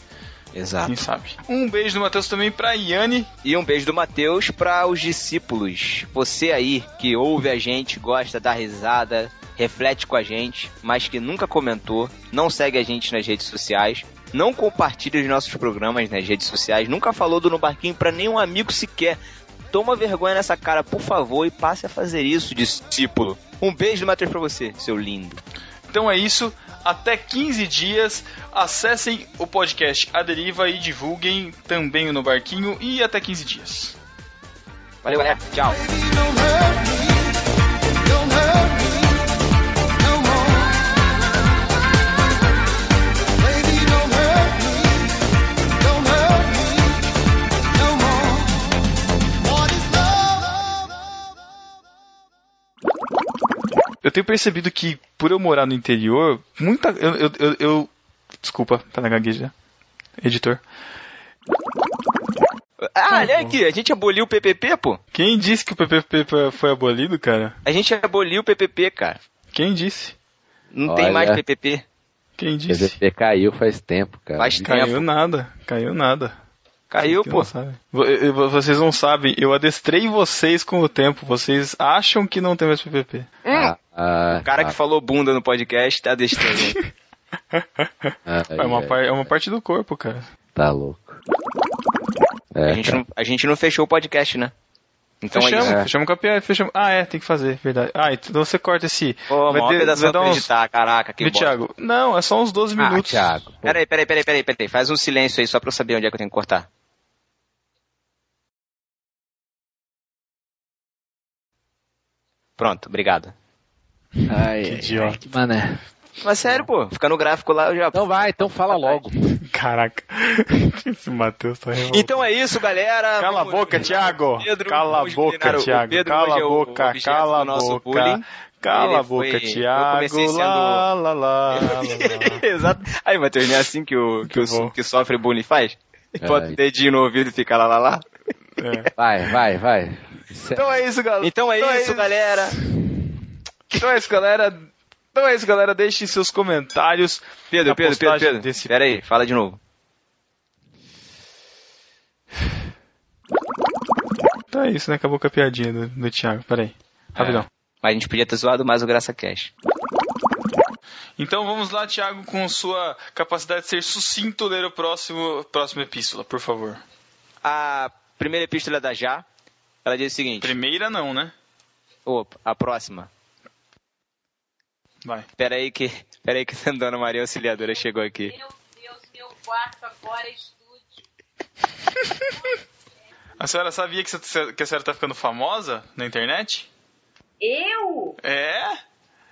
Exato. Quem sabe? Um beijo do Matheus também pra Yane. E um beijo do Matheus para os discípulos. Você aí que ouve a gente, gosta da risada, reflete com a gente, mas que nunca comentou, não segue a gente nas redes sociais, não compartilha os nossos programas nas redes sociais, nunca falou do No Barquinho para nenhum amigo sequer. Toma vergonha nessa cara, por favor, e passe a fazer isso, discípulo. Um beijo do Matheus pra você, seu lindo. Então é isso. Até 15 dias. Acessem o podcast A Deriva e divulguem também o No Barquinho. E até 15 dias. Valeu, galera. Tchau. Eu tenho percebido que, por eu morar no interior, muita. Eu. eu, eu- eu- desculpa, tá na gagueja. Editor. Ah, olha aqui, a gente aboliu o PPP, pô. Quem disse que o PPP foi abolido, cara? A gente aboliu o PPP, cara. Quem disse? Não tem Olha. mais PPP. Quem O disse? PVP caiu faz tempo, cara. Faz Caiu tempo. nada, caiu nada. Caiu, pô. não eu- vo- Vocês não sabem, eu adestrei vocês com o tempo. Vocês acham que não tem mais PPP. Ah, ah, O cara ah, que falou bunda no podcast tá destrando. ah, <laughs> É uma, ai, par- é uma parte do corpo, cara. Tá louco. É, a, gente não, a gente não fechou o podcast, né? Então fechamos, é fechamos com a piada, fechamos. Ah, é, tem que fazer, verdade. Ah, então você corta esse. Pô, vai ter- pedaço vai pra dar uns. editar, caraca, que. Thiago? Não, é só uns 12 Ah, minutos. Thiago. pô. Peraí, peraí, peraí, peraí, peraí. Faz um silêncio aí só pra eu saber onde é que eu tenho que cortar. Pronto, obrigado. Ai, Que idiota. ai, que mané. Mas sério, pô, fica no gráfico lá, eu já... Então vai, então fala logo. Caraca. <laughs> Esse Matheus tá revoltado. Então é isso, galera. Cala a Vamos- boca, Thiago. Pedro, Cala a eliminar boca, Thiago. Pedro Cala a é o boca, objeto cala a boca. bullying. Cala Ele a boca, foi- Thiago. sendo- Lá, lá, lá. <laughs> <laughs> Exato. Aí, Matheus, não é assim que o, que, Muito o que sofre bullying faz? É. Bota o dedinho no ouvido e fica lá, lá, lá. É. Vai, vai, vai. Isso é- Então é isso, galera. Então é isso, galera. Então é isso, galera. Então é isso, galera. Deixem seus comentários. Pedro, Pedro, Pedro, Pedro. Desse... Pera aí, fala de novo. Então é isso, né? Acabou com a piadinha do, do Thiago. Pera aí. Rapidão. Mas a gente podia ter zoado mais o Graça Cash. Então vamos lá, Thiago, com sua capacidade de ser sucinto, ler o próximo, próximo epístola, por favor. A primeira epístola é da Já, ela diz o seguinte. Primeira não, né? Opa, a próxima. Vai. Pera aí que, pera aí que <laughs> a Dona Maria Auxiliadora chegou aqui. Meu Deus, meu quarto agora é estúdio. <laughs> A senhora sabia que, você- que a senhora tá ficando famosa na internet? Eu? É?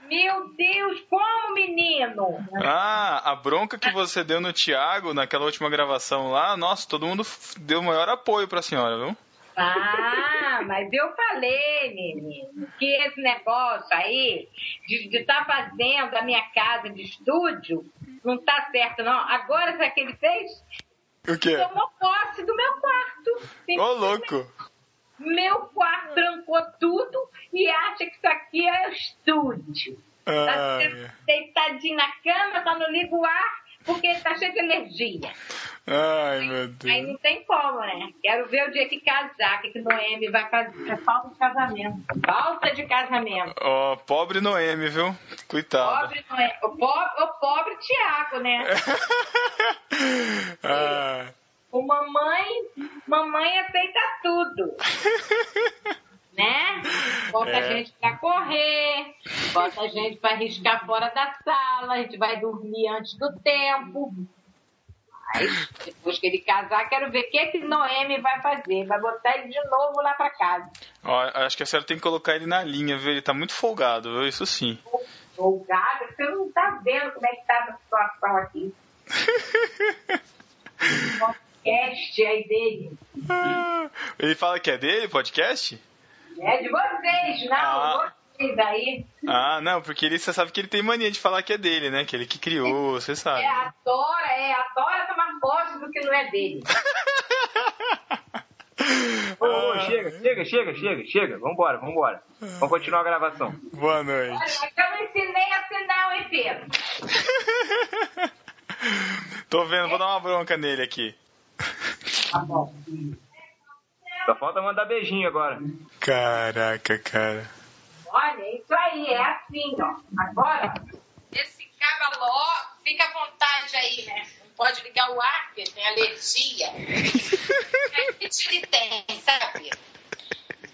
Meu Deus, como menino? Ah, a bronca que você deu no Thiago naquela última gravação lá, nossa, todo mundo deu maior apoio pra senhora, viu? Ah, mas eu falei, menino, que esse negócio aí de estar fazendo a minha casa de estúdio não tá certo, não. Agora, sabe o que ele fez? O quê? Tomou posse do meu quarto. Ô, louco! Meu quarto trancou tudo e acha que isso aqui é estúdio. Tá Ai, deitadinho na cama, só não liga o ar porque tá cheio de energia. ai meu Aí Deus. não tem como, né? Quero ver o dia que casar, o que, que Noemi vai fazer. É falta de casamento. Falta de casamento. Ó, pobre Noemi, viu? Coitada. Pobre Noemi. O pobre, o pobre Tiago, né? <laughs> Ah, O mamãe, mamãe aceita tudo. <laughs> Né? Bota É. a gente pra correr, bota a gente pra riscar fora da sala, a gente vai dormir antes do tempo. Aí, depois que ele casar, quero ver o que, que Noemi vai fazer. Vai botar ele de novo lá pra casa. ó, acho que a senhora tem que colocar ele na linha, viu? Ele tá muito folgado, viu? Isso sim. Folgado, você não tá vendo como é que tá a situação aqui. <laughs> O podcast aí dele. Ah, Ele fala que é dele, podcast? É de vocês, não, Ah. vocês aí. Ah, não, porque ele, você sabe que ele tem mania de falar que é dele, né? Que ele que criou, você sabe. É, adora, é, adora tomar posse do que não é dele. <laughs> Ô, ô, chega, chega, chega, chega, chega. Vambora, vambora. Vamos continuar a gravação. Boa Olha, noite. mas eu não ensinei assim não, hein, Pedro? <laughs> Tô vendo, vou dar uma bronca nele aqui. Tá. Só falta mandar beijinho agora. Caraca, cara. Olha, é isso aí, é assim, ó. Agora, esse cabaló, fica à vontade aí, né? Não pode ligar o ar, porque tem alergia. <laughs> Ele tem, sabe?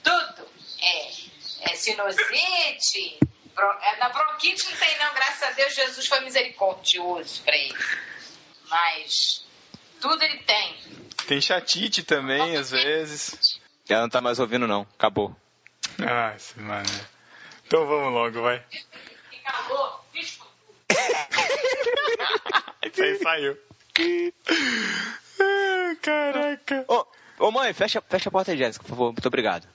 Tudo. É, é sinusite. bron- é, na bronquite não tem, não. Graças a Deus, Jesus foi misericordioso pra ele. Mas tudo ele tem. Tem chatite também, às vezes. Ela não tá mais ouvindo, não. Acabou. Ah, esse mano. Então vamos logo, vai. Bicho. <laughs> Isso aí saiu. Ah, Caraca. Ô, ô mãe, fecha, fecha a porta aí, Jéssica, por favor. Muito obrigado.